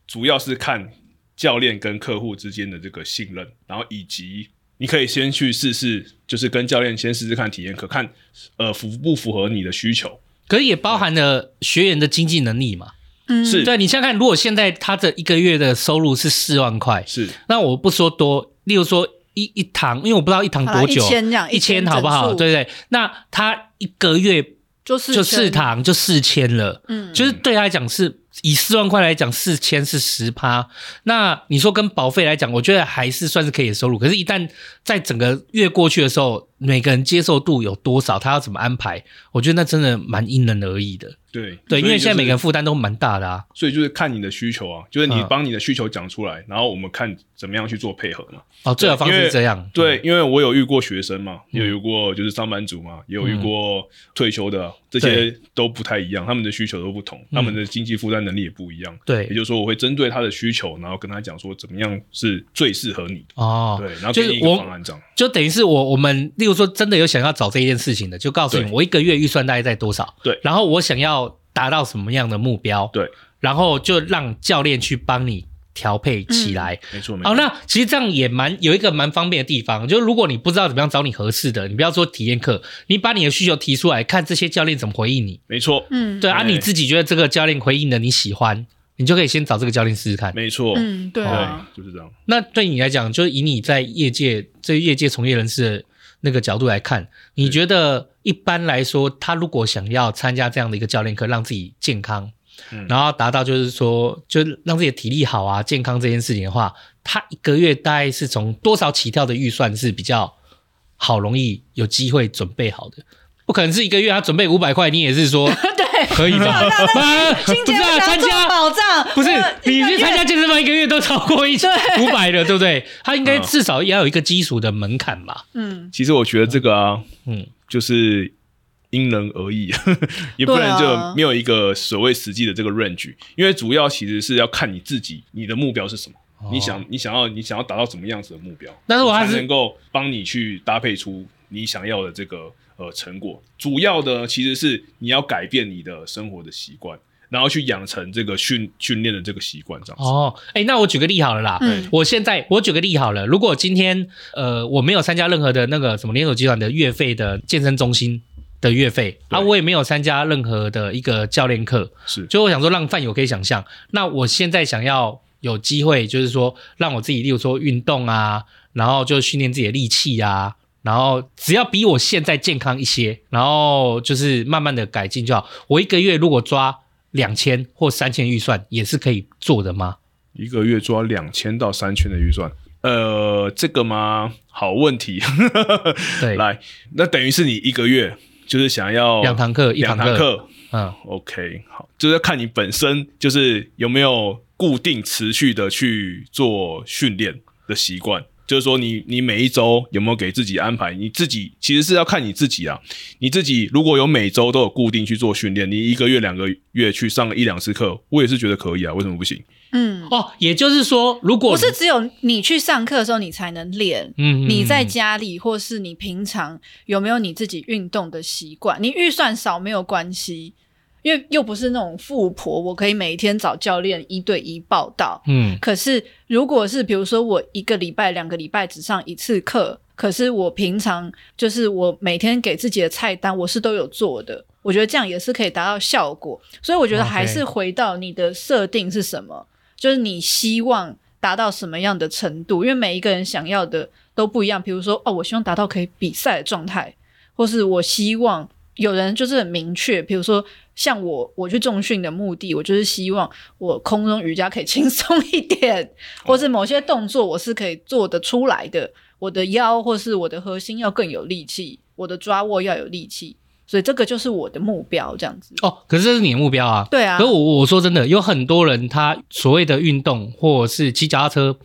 Speaker 5: 主要是看教练跟客户之间的这个信任，然后以及你可以先去试试，就是跟教练先试试看体验课，看呃符不符合你的需求。
Speaker 3: 可是也包含了学员的经济能力嘛。
Speaker 4: 嗯，
Speaker 5: 是
Speaker 3: 对，你想想看，如果现在他的一个月的收入是四万块，
Speaker 5: 是
Speaker 3: 那我不说多，例如说一一堂，因为我不知道一堂多久，
Speaker 4: 一千这样
Speaker 3: 一千
Speaker 4: 1000
Speaker 3: 好不好？对不对？那他一个月
Speaker 4: 就是
Speaker 3: 就四，堂就四千了，
Speaker 4: 嗯，
Speaker 3: 就是对他来讲是以四万块来讲，四千是十趴。那你说跟保费来讲，我觉得还是算是可以的收入。可是，一旦在整个月过去的时候，每个人接受度有多少，他要怎么安排，我觉得那真的蛮因人而异的。
Speaker 5: 对
Speaker 3: 对，因为现在每个人。负担都蛮大的啊。
Speaker 5: 所以就是看你的需求啊，就是你
Speaker 3: 嗯
Speaker 5: 帮你的需求讲出来，然后我们看怎么样去做配合嘛。
Speaker 3: 哦，最好方式是这样。
Speaker 5: 对，因为我有遇过学生嘛，
Speaker 3: 嗯
Speaker 5: 也有遇过就是上班族嘛，也有遇过退休的啊，这些都不太一样，他们的需求都不同，他们的经济负担能力也不一样。
Speaker 3: 嗯对
Speaker 5: 也就是说，我会针对他的需求，然后跟他讲说怎么样是最适合你的。
Speaker 3: 哦，
Speaker 5: 对，然后
Speaker 3: 就是
Speaker 5: 给你一个
Speaker 3: 我
Speaker 5: 方案这样。
Speaker 3: 就等于是我我们，例如说真的有想要找这一件事情的，就告诉你我一个月预算大概在多少，
Speaker 5: 对
Speaker 3: 然后我想要达到什么样的目标，
Speaker 5: 对，
Speaker 3: 然后就让教练去帮你调配起来。
Speaker 5: 没错，没
Speaker 3: 好，
Speaker 5: 错。
Speaker 3: 那其实这样也蛮有一个蛮方便的地方，就是如果你不知道怎么样找你合适的，你不要说体验课，你把你的需求提出来，看这些教练怎么回应你。
Speaker 5: 没错，
Speaker 4: 嗯，
Speaker 3: 对啊，你自己觉得这个教练回应的你喜欢，你就可以先找这个教练试试看。
Speaker 5: 没错，
Speaker 4: 嗯，对啊，
Speaker 5: 对，就是这样。
Speaker 3: 那对你来讲，就是以你在业界这业界从业人士的那个角度来看，你觉得一般来说，他如果想要参加这样的一个教练课，让自己健康，
Speaker 5: 嗯
Speaker 3: 然后达到就是说，就让自己的体力好啊、健康这件事情的话，他一个月大概是从多少起跳的预算是比较好、容易有机会准备好的？不可能是一个月他准备五百块，你也是说 [laughs]
Speaker 4: 对，
Speaker 3: 可以吧？啊不是啊，参加
Speaker 4: 保障，
Speaker 3: 不是你去参加健身房一个月都超过一
Speaker 4: 千
Speaker 3: 五百了，对不对？他应该至少也要有一个基础的门槛吧？
Speaker 4: 嗯，
Speaker 5: 其实我觉得这个啊，
Speaker 3: 嗯，
Speaker 5: 就是因人而异，[laughs] 也不能就没有一个所谓实际的这个 range，因为主要其实是要看你自己，你的目标是什么。你想你想要你想要达到什么样子的目标，
Speaker 3: 但是我还是
Speaker 5: 能够帮你去搭配出你想要的这个呃成果。主要的其实是你要改变你的生活的习惯。然后去养成这个训训练的这个习惯，这样子。
Speaker 3: 哦，哎，那我举个例好了啦。嗯。我现在我举个例好了，如果今天呃我没有参加任何的那个什么连锁集团的月费的健身中心的月费啊，我也没有参加任何的一个教练课，
Speaker 5: 是。
Speaker 3: 就我想说，让饭友可以想象，那我现在想要有机会，就是说让我自己，例如说运动啊，然后就训练自己的力气啊，然后只要比我现在健康一些，然后就是慢慢的改进就好。我一个月如果抓。两千或三千预算也是可以做的吗？
Speaker 5: 一个月抓两千到三千的预算，呃，这个吗？好问题。
Speaker 3: 对，[laughs]
Speaker 5: 来，那等于是你一个月就是想要
Speaker 3: 两堂课，
Speaker 5: 一堂课，
Speaker 3: 嗯
Speaker 5: ，OK，好，就是要看你本身就是有没有固定持续的去做训练的习惯。就是说你，你你每一周有没有给自己安排？你自己其实是要看你自己啊。你自己如果有每周都有固定去做训练，你一个月、两个月去上一两次课，我也是觉得可以啊。为什么不行？
Speaker 4: 嗯，
Speaker 3: 哦，也就是说，如果
Speaker 4: 不是只有你去上课的时候你才能练，
Speaker 3: 嗯，
Speaker 4: 你在家里或是你平常有没有你自己运动的习惯？你预算少没有关系。因为又不是那种富婆，我可以每一天找教练一对一报道。
Speaker 3: 嗯，
Speaker 4: 可是如果是比如说我一个礼拜、两个礼拜只上一次课，可是我平常就是我每天给自己的菜单我是都有做的，我觉得这样也是可以达到效果。所以我觉得还是回到你的设定是什么，就是你希望达到什么样的程度，因为每一个人想要的都不一样。比如说，哦，我希望达到可以比赛的状态，或是我希望。有人就是很明确，比如说像我，我去重训的目的，我就是希望我空中瑜伽可以 [laughs] 轻松一点，或是某些动作我是可以做得出来的，我的腰或是我的核心要更有力气，我的抓握要有力气，所以这个就是我的目标，这样子。
Speaker 3: 哦，可是这是你的目标啊？
Speaker 4: 对啊。
Speaker 3: 可是我我说真的，有很多人他所谓的运动或者是骑脚踏车。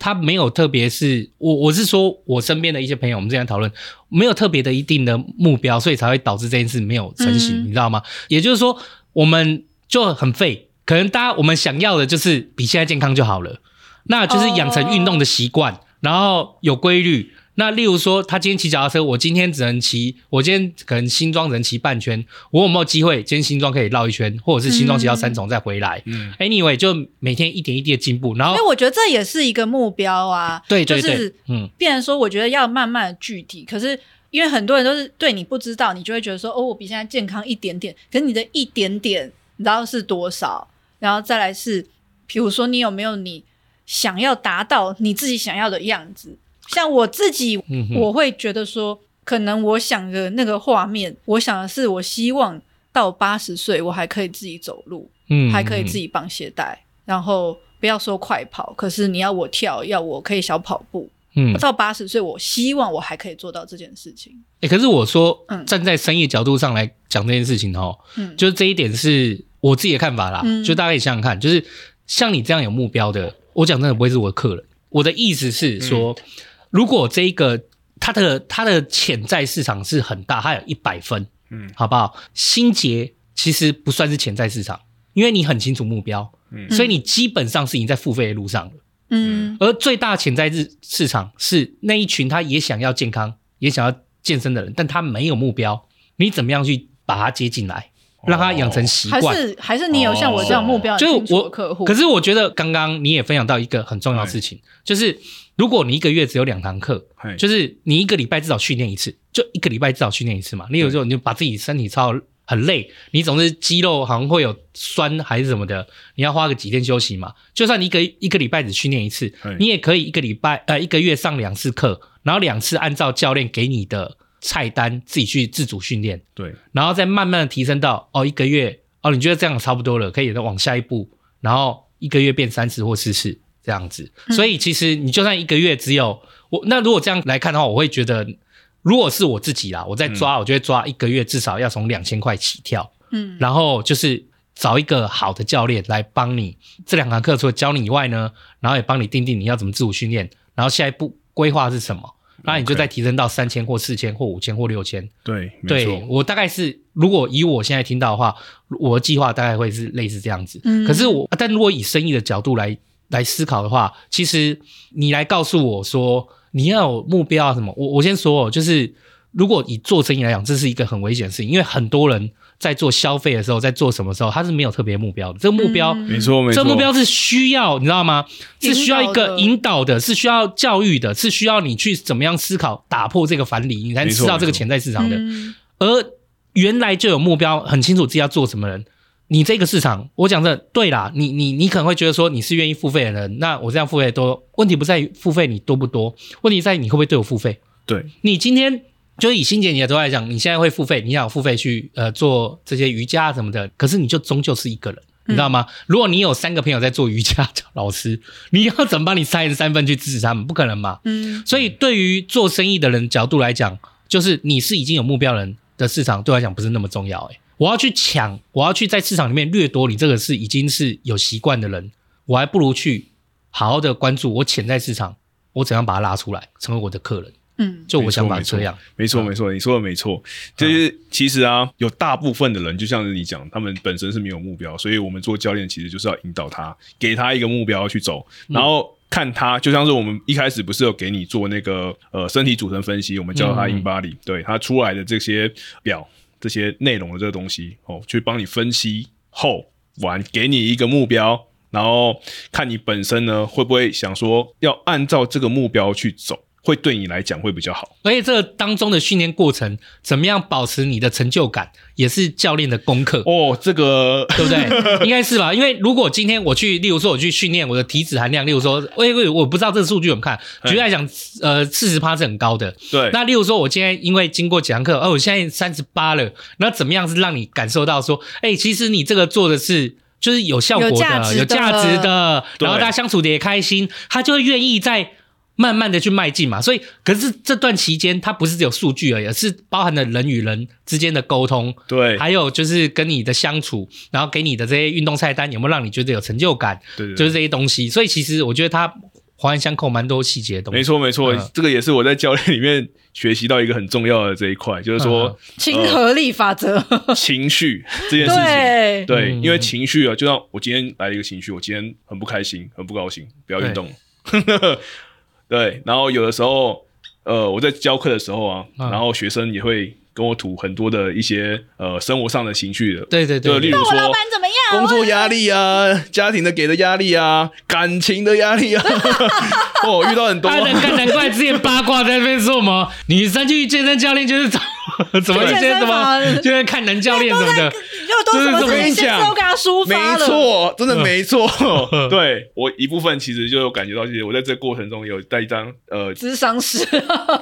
Speaker 3: 他没有特别是，我我是说，我身边的一些朋友，我们之前讨论，没有特别的一定的目标，所以才会导致这件事没有成型，嗯、你知道吗？也就是说，我们就很废，可能大家我们想要的就是比现在健康就好了，那就是养成运动的习惯，哦、然后有规律。那例如说，他今天骑脚踏车，我今天只能骑，我今天可能新庄只能骑半圈，我有没有机会今天新庄可以绕一圈，或者是新庄骑到三重再回来？嗯，anyway，就每天一点一滴的进步，然后，
Speaker 4: 因为我觉得这也是一个目标啊，
Speaker 3: 对对对，
Speaker 4: 就是、嗯，变成说我觉得要慢慢的具体，可是因为很多人都是对你不知道，你就会觉得说，哦，我比现在健康一点点，可是你的一点点，你知道是多少？然后再来是，比如说你有没有你想要达到你自己想要的样子？像我自己，我会觉得说，可能我想的那个画面，我想的是，我希望到八十岁，我还可以自己走路，嗯，还可以自己绑鞋带，然后不要说快跑，可是你要我跳，要我可以小跑步，嗯，到八十岁，我希望我还可以做到这件事情。
Speaker 3: 哎、欸，可是我说，嗯，站在生意角度上来讲这件事情哦，嗯，就是这一点是我自己的看法啦，嗯，就大家可以想想看，就是像你这样有目标的，我讲真的不会是我的客人，我的意思是说。嗯如果这一个它的它的潜在市场是很大，它有一百分，嗯，好不好？心结其实不算是潜在市场，因为你很清楚目标，嗯，所以你基本上是已经在付费的路上了，嗯。而最大潜在市市场是那一群他也想要健康、也想要健身的人，但他没有目标，你怎么样去把他接进来，让他养成习惯？
Speaker 4: 还是还是你有像我这样目标很清楚客户？
Speaker 3: 就我，可是我觉得刚刚你也分享到一个很重要的事情，就是。如果你一个月只有两堂课，就是你一个礼拜至少训练一次，就一个礼拜至少训练一次嘛。你有时候你就把自己身体操很累，你总是肌肉好像会有酸还是什么的，你要花个几天休息嘛。就算你一个一个礼拜只训练一次，你也可以一个礼拜呃一个月上两次课，然后两次按照教练给你的菜单自己去自主训练，
Speaker 5: 对，
Speaker 3: 然后再慢慢的提升到哦一个月哦你觉得这样差不多了，可以再往下一步，然后一个月变三次或四次。这样子，所以其实你就算一个月只有我，那如果这样来看的话，我会觉得，如果是我自己啦，我在抓，我就会抓一个月至少要从两千块起跳，嗯，然后就是找一个好的教练来帮你这两堂课，除了教你以外呢，然后也帮你定定你要怎么自主训练，然后下一步规划是什么，然后你就再提升到三千或四千或五千或六千，
Speaker 5: 对，
Speaker 3: 对我大概是，如果以我现在听到的话，我的计划大概会是类似这样子，嗯，可是我，但如果以生意的角度来。来思考的话，其实你来告诉我说你要有目标啊什么，我我先说哦，就是如果以做生意来讲，这是一个很危险的事情，因为很多人在做消费的时候，在做什么时候，他是没有特别目标的。这个目标，
Speaker 5: 没错没错，
Speaker 3: 这个目标是需要你知道吗？是需要一个引导的，是需要教育的，是需要你去怎么样思考，打破这个樊篱，你才知道这个潜在市场的。而原来就有目标，很清楚自己要做什么人。你这个市场，我讲的对啦，你你你可能会觉得说你是愿意付费的人，那我这样付费多，问题不在于付费你多不多，问题在于你会不会对我付费。
Speaker 5: 对，
Speaker 3: 你今天就以欣姐你的角度来讲，你现在会付费，你想付费去呃做这些瑜伽什么的，可是你就终究是一个人，你知道吗？嗯、如果你有三个朋友在做瑜伽 [laughs] 老师，你要怎么帮你塞三份去支持他们？不可能嘛。嗯，所以对于做生意的人角度来讲，就是你是已经有目标人的市场，对我来讲不是那么重要诶、欸我要去抢，我要去在市场里面掠夺你这个是已经是有习惯的人，我还不如去好好的关注我潜在市场，我怎样把它拉出来，成为我的客人。嗯，就我想法这样。
Speaker 5: 没错，没错，你说的没错。就是其实啊，有大部分的人，就像是你讲，他们本身是没有目标，所以我们做教练其实就是要引导他，给他一个目标去走，然后看他，就像是我们一开始不是有给你做那个呃身体组成分析，我们叫他 InBody，对他出来的这些表。这些内容的这个东西哦，去帮你分析后完，给你一个目标，然后看你本身呢会不会想说要按照这个目标去走。会对你来讲会比较好，
Speaker 3: 而且这个当中的训练过程，怎么样保持你的成就感，也是教练的功课
Speaker 5: 哦。这个
Speaker 3: 对不对？应该是吧？因为如果今天我去，例如说我去训练我的体脂含量，例如说，喂喂，我不知道这个数据怎么看。举例来讲，呃，四十趴是很高的。
Speaker 5: 对。
Speaker 3: 那例如说，我今天因为经过几堂课，哦，我现在三十八了，那怎么样是让你感受到说，哎，其实你这个做的是就是有效果的、有价值的，值的，然后大家相处的也开心，他就会愿意在。慢慢的去迈进嘛，所以可是这段期间，它不是只有数据而已，而是包含了人与人之间的沟通，
Speaker 5: 对，
Speaker 3: 还有就是跟你的相处，然后给你的这些运动菜单有没有让你觉得有成就感，
Speaker 5: 对，对，对，
Speaker 3: 就是这些东西。所以其实我觉得它环环相扣，蛮多细节的东西。
Speaker 5: 没错没错，嗯、这个也是我在教练里面学习到一个很重要的这一块，就是说 [laughs]
Speaker 4: 亲和力法则，
Speaker 5: 呃、情绪这件事情，对，对，因为情绪啊，就像我今天来了一个情绪，我今天很不开心，很不高兴，不要运动。对，然后有的时候，呃，我在教课的时候啊，嗯、然后学生也会跟我吐很多的一些呃生活上的情绪的，
Speaker 3: 对对对，
Speaker 5: 就例如说，
Speaker 4: 老板怎么样？
Speaker 5: 工作压力啊，家庭的给的压力啊，感情的压力啊，[laughs] 哦，遇到很多，[laughs]
Speaker 3: 难怪之前八卦在那边说什么，女生去健身教练就是怎么 [laughs] 怎么一些什么，就在看男教练什么的。
Speaker 4: 都是我跟你讲，都给他抒发了，
Speaker 5: 没错，真的没错。对我一部分其实就有感觉到，其实我在这个过程中有带一张呃，
Speaker 4: 智商师，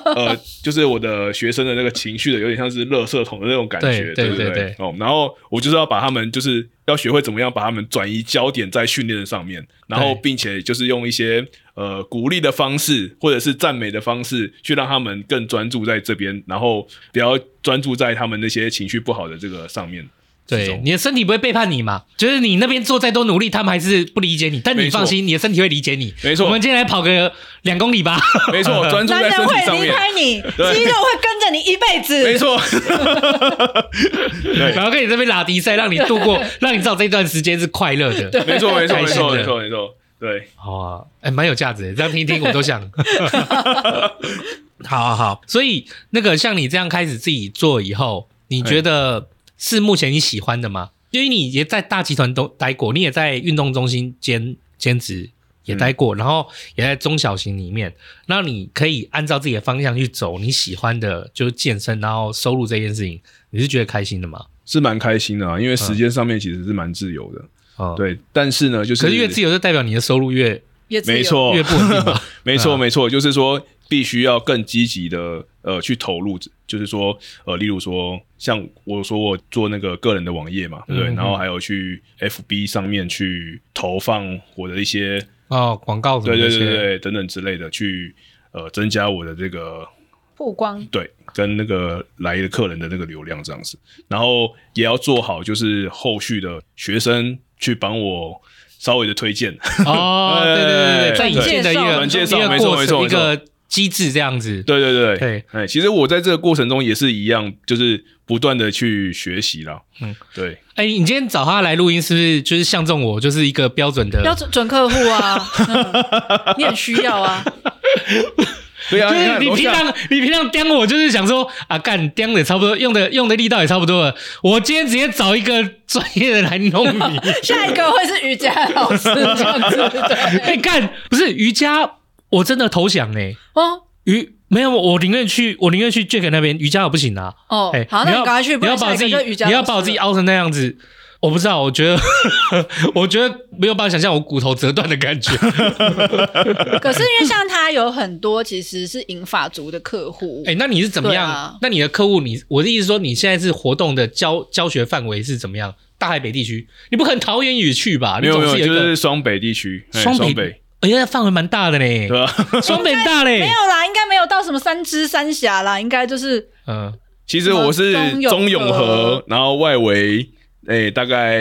Speaker 5: 呃，就是我的学生的那个情绪的，有点像是垃圾桶的那种感觉，对对对。哦，然后我就是要把他们，就是要学会怎么样把他们转移焦点在训练的上面，然后并且就是用一些呃鼓励的方式或者是赞美的方式，去让他们更专注在这边，然后不要专注在他们那些情绪不好的这个上面。
Speaker 3: 对，你的身体不会背叛你嘛？就是你那边做再多努力，他们还是不理解你。但你放心，你的身体会理解你。
Speaker 5: 没错，
Speaker 3: 我们今天来跑个两公里吧。
Speaker 5: 没错，[laughs] 专注在身体上面。
Speaker 4: 男人会离开你，肌肉会跟着你一辈子。
Speaker 5: 没错。[laughs]
Speaker 3: 对，然后跟你这边拉迪赛，让你度过，让你知道这段时间是快乐的。
Speaker 5: 对，没错，没错，没错，没错，没错。对，
Speaker 3: 好啊，哎，蛮有价值的，这样听一听我都想。[laughs] 好好好，所以那个像你这样开始自己做以后，你觉得？是目前你喜欢的吗？因为你也在大集团都待过，你也在运动中心兼兼职也待过，嗯、然后也在中小型里面，那你可以按照自己的方向去走，你喜欢的就是健身，然后收入这件事情，你是觉得开心的吗？
Speaker 5: 是蛮开心的啊，因为时间上面其实是蛮自由的，嗯、对。但是呢，就是
Speaker 3: 可是越自由就代表你的收入越
Speaker 4: 越
Speaker 5: 没错，
Speaker 3: 越不稳定 [laughs]
Speaker 5: 没错没错，就是说必须要更积极的呃去投入。就是说，呃，例如说，像我说我做那个个人的网页嘛，对不对？嗯、然后还有去 FB 上面去投放我的一些
Speaker 3: 哦广告，对对
Speaker 5: 对对等等之类的，去呃增加我的这个
Speaker 4: 曝光，
Speaker 5: 对，跟那个来的客人的那个流量这样子。然后也要做好，就是后续的学生去帮我稍微的推荐
Speaker 3: 哦，对对对对，在引荐的一个
Speaker 5: 介绍，没错没错一个。
Speaker 3: 机制这样子，
Speaker 5: 对对对
Speaker 3: 对，
Speaker 5: 哎，其实我在这个过程中也是一样，就是不断的去学习啦。嗯，对。
Speaker 3: 哎、欸，你今天找他来录音，是不是就是相中我，就是一个标准的
Speaker 4: 标准准客户啊、嗯？你很需要啊。[laughs]
Speaker 5: 对啊，
Speaker 3: 就是你平常你平常刁我，就是想说啊，干刁的也差不多，用的用的力道也差不多了。我今天直接找一个专业的来弄你。[laughs]
Speaker 4: 下一个会是瑜伽老师这样子，对。
Speaker 3: 哎、欸，干不是瑜伽，我真的投降哎。哦，瑜没有，我宁愿去，我宁愿去 Jack 那边瑜伽，我不行啊。
Speaker 4: 哦，欸、好，那你赶快去，
Speaker 3: 你要把自己，你要把我自己凹成那样子。我不知道，我觉得，[laughs] 我觉得没有办法想象我骨头折断的感觉。[laughs]
Speaker 4: 可是因为像他有很多其实是银发族的客户，
Speaker 3: 哎、欸，那你是怎么样？啊、那你的客户，你我的意思说，你现在是活动的教教学范围是怎么样？大海北地区，你不可能桃园也去吧？
Speaker 5: 没有没有，就是双北地区，
Speaker 3: 双北，北，哎呀，范围蛮大的嘞，对吧？[laughs] 双北大嘞，
Speaker 4: 没有啦，应该没有到什么三支三峡啦，应该就是
Speaker 5: 嗯，其实我是中永和，然后外围。哎、欸，大概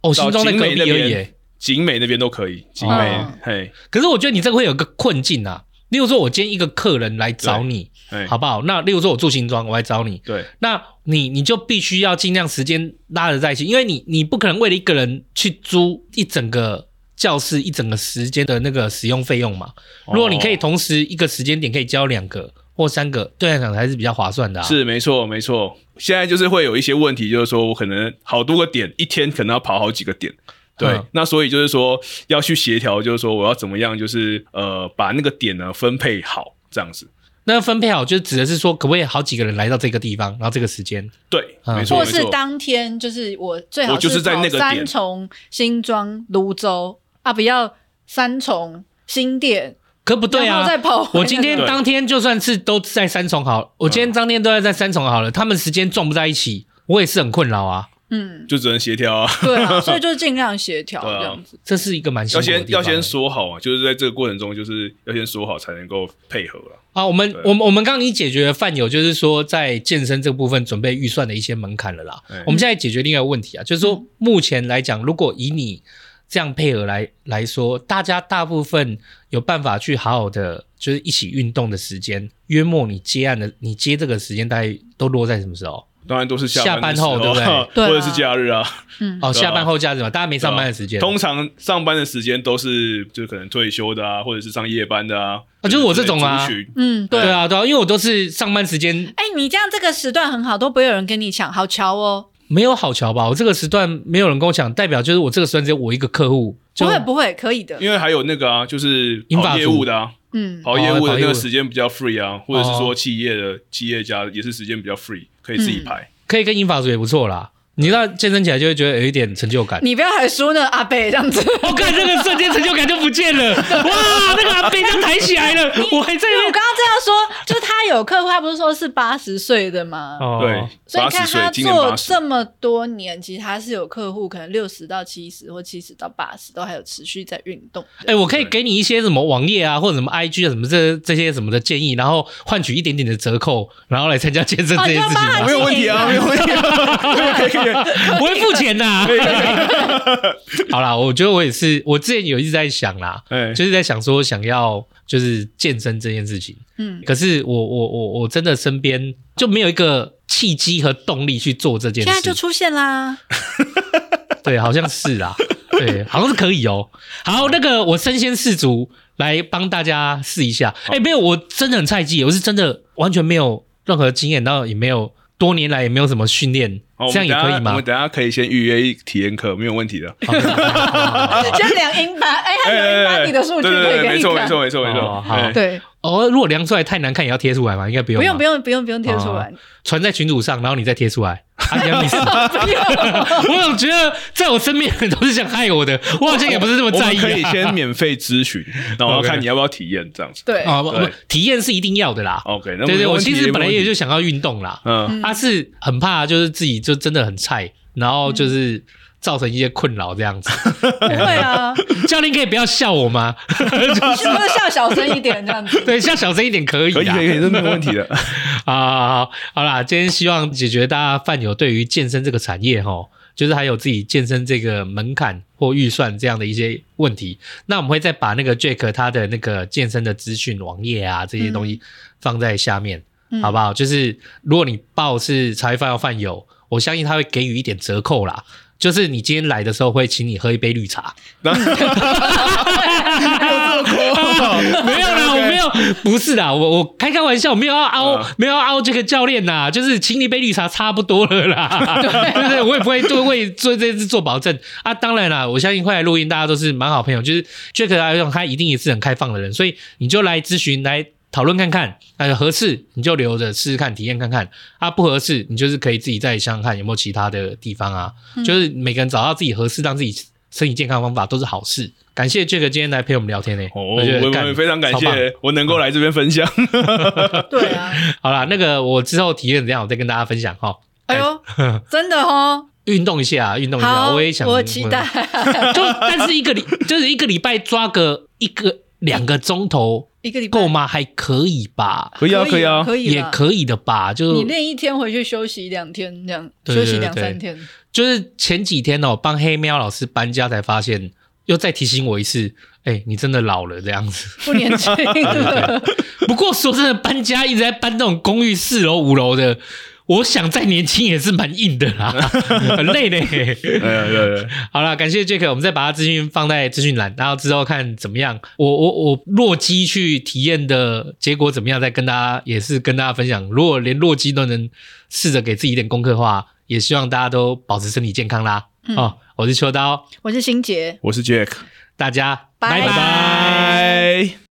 Speaker 3: 哦，新庄在隔壁而已，
Speaker 5: 景美那边都可以。景美，哦、嘿，
Speaker 3: 可是我觉得你这个会有个困境啊。例如说，我今天一个客人来找你，好不好？那例如说，我住新庄，我来找你，
Speaker 5: 对，
Speaker 3: 那你你就必须要尽量时间拉得在一起，因为你你不可能为了一个人去租一整个教室一整个时间的那个使用费用嘛。如果你可以同时一个时间点可以教两个。或三个，对来讲还是比较划算的啊。
Speaker 5: 是，没错，没错。现在就是会有一些问题，就是说我可能好多个点，一天可能要跑好几个点。对，嗯、那所以就是说要去协调，就是说我要怎么样，就是呃把那个点呢分配好，这样子。
Speaker 3: 那分配好就指的是说，可不可以好几个人来到这个地方，然后这个时间？
Speaker 5: 对，
Speaker 3: 嗯、
Speaker 5: 没错，
Speaker 4: 或是当天就是我最好就是在那个三重、新庄、泸州啊，不要三重、新店。
Speaker 3: 可不对啊！我今天当天就算是都在三重好，我今天当天都要在三重好了，他们时间撞不在一起，我也是很困扰啊。
Speaker 4: 嗯，
Speaker 5: 就只能协调啊。
Speaker 4: 对啊，所以就尽量协调这样子。[laughs]
Speaker 3: 这是一个蛮
Speaker 5: 要先要先说好啊，就是在这个过程中，就是要先说好才能够配合了。
Speaker 3: 啊，我们我们我们刚刚已经解决了饭友，就是说在健身这个部分准备预算的一些门槛了啦。我们现在解决另外一个问题啊，就是说目前来讲，如果以你。这样配合来来说，大家大部分有办法去好好的，就是一起运动的时间，约莫你接案的，你接这个时间大概都落在什么时候？
Speaker 5: 当然都是
Speaker 3: 下班后，对不 [laughs] 对？
Speaker 5: 或者是假日啊。
Speaker 4: 嗯，
Speaker 3: 哦，下班后假日嘛，大家没上班的时间。
Speaker 5: 通常上班的时间都是就可能退休的啊，或者是上夜班的啊。
Speaker 3: 啊，就是我这种啊。
Speaker 4: 嗯，对
Speaker 3: 啊，对啊，因为我都是上班时间。
Speaker 4: 哎，你这样这个时段很好，都不会有人跟你抢，好巧哦。
Speaker 3: 没有好桥吧？我这个时段没有人跟我抢，代表就是我这个时段只有我一个客户。
Speaker 4: 不会不会，可以的。
Speaker 5: 因为还有那个啊，就是跑业务的啊，嗯，跑业务的那个时间比较 free 啊，或者是说企业的企业家也是时间比较 free，可以自己排，嗯、
Speaker 3: 可以跟英法组也不错啦。你知道健身起来就会觉得有一点成就感。
Speaker 4: 你不要还说呢，阿贝这样子，
Speaker 3: 我看这个瞬间成就感就不见了。[laughs] 哇，那个阿贝这样抬起来了，我还在。
Speaker 4: 我刚刚这样说，就他有客户，他不是说是八十岁的吗？
Speaker 5: 哦，对。
Speaker 4: 所以你看他做这么多年，其实他是有客户，可能六十到七十或七十到八十都还有持续在运动。
Speaker 3: 哎，我可以给你一些什么网页啊，或者什么 IG 啊，什么这这些什么的建议，然后换取一点点的折扣，然后来参加健身这件事情。
Speaker 5: 没有问题啊，没有问题啊，[laughs] 可以可以。
Speaker 3: 我会付钱的、啊。[laughs] 好啦，我觉得我也是，我之前有一直在想啦，就是在想说想要就是健身这件事情，嗯，可是我我我我真的身边就没有一个契机和动力去做这件事，
Speaker 4: 现在就出现啦。[laughs]
Speaker 3: 对，好像是啦，对，好像是可以哦、喔。好，那个我身先士卒来帮大家试一下。哎、欸，没有，我真的很菜鸡，我是真的完全没有任何经验，然后也没有多年来也没有什么训练。
Speaker 5: 哦、
Speaker 3: 这样也可以吗？
Speaker 5: 我们等下可以先预约体验课，没有问题的。[laughs]
Speaker 4: 先量英巴，哎，还有英巴你的数据可以给你看。
Speaker 5: 没错，没错，没错，没错。
Speaker 3: 好，
Speaker 4: 对。
Speaker 3: 哦，如果量出来太难看，也要贴出来吗？应该不用。
Speaker 4: 不用，不用，不用，不用贴出来。
Speaker 3: 传在群组上，然后你再贴出来。啊，你要意思？我总觉得在我身边人都是想害我的，我好像也不是这么在意。
Speaker 5: 可以先免费咨询，[laughs] 然后看你要不要体验这样子。
Speaker 4: 对啊，
Speaker 3: 不体验是一定要的啦。
Speaker 5: OK，
Speaker 3: 对对，我其实本来也就想要运动啦。嗯，他是很怕，就是自己就真的很菜，然后就是。造成一些困扰这样子，[laughs]
Speaker 4: 不会啊，
Speaker 3: 教练可以不要笑我吗？
Speaker 4: 是不是笑小声一点这样子？[laughs]
Speaker 3: 对，笑小声一点可以，
Speaker 5: 可以，可以，这没有问题的。[laughs]
Speaker 3: 好好好，好啦，今天希望解决大家饭友对于健身这个产业哈，就是还有自己健身这个门槛或预算这样的一些问题。那我们会再把那个 Jack 他的那个健身的资讯网页啊这些东西放在下面。好不好？就是如果你报是茶叶饭要饭友，我相信他会给予一点折扣啦。就是你今天来的时候会请你喝一杯绿茶，[laughs] 没有啦，我没有，不是啦，我我开开玩笑，我没有要凹，没有要凹这个教练呐，就是请你一杯绿茶差不多了啦，对 [laughs] 不对？我也不会对为做这次做保证啊。当然啦，我相信会来录音，大家都是蛮好朋友，就是 Jack 来讲，他一定也是很开放的人，所以你就来咨询来。讨论看看，那合适你就留着试试看，体验看看啊，不合适你就是可以自己再想想看有没有其他的地方啊。嗯、就是每个人找到自己合适让自己身体健康的方法都是好事。感谢 Jack 今天来陪我们聊天呢、欸，
Speaker 5: 哦，我们非常感谢我能够来这边分享。
Speaker 4: 对啊，
Speaker 3: 好啦，那个我之后体验怎样，我再跟大家分享哈。
Speaker 4: 哎呦，真的哦，[laughs] 运
Speaker 3: 动一下，运动一下，我也想，
Speaker 4: 我期待。[laughs]
Speaker 3: 就但是一个礼，就是一个礼拜抓个一个两个钟头。
Speaker 4: 一个礼拜
Speaker 3: 够吗？还可以吧，
Speaker 5: 可以啊，可以啊，
Speaker 4: 可以，
Speaker 3: 也可以的吧。就
Speaker 4: 你练一天回去休息两天，这样休息两三天。
Speaker 3: 就是前几天哦，帮黑喵老师搬家才发现，又再提醒我一次，哎，你真的老了这样子，
Speaker 4: 不年轻了。[laughs]
Speaker 3: 不过说真的，搬家一直在搬这种公寓四楼五楼的。我想再年轻也是蛮硬的啦，[laughs] 很累嘞。好了，感谢 Jack，我们再把他资讯放在资讯栏，然后之后看怎么样。我我我洛基去体验的结果怎么样，再跟大家也是跟大家分享。如果连洛基都能试着给自己一点功课的话，也希望大家都保持身体健康啦。嗯、哦，我是秋刀，
Speaker 4: 我是心杰，
Speaker 5: 我是 Jack，
Speaker 3: 大家
Speaker 4: 拜拜。
Speaker 5: 拜拜。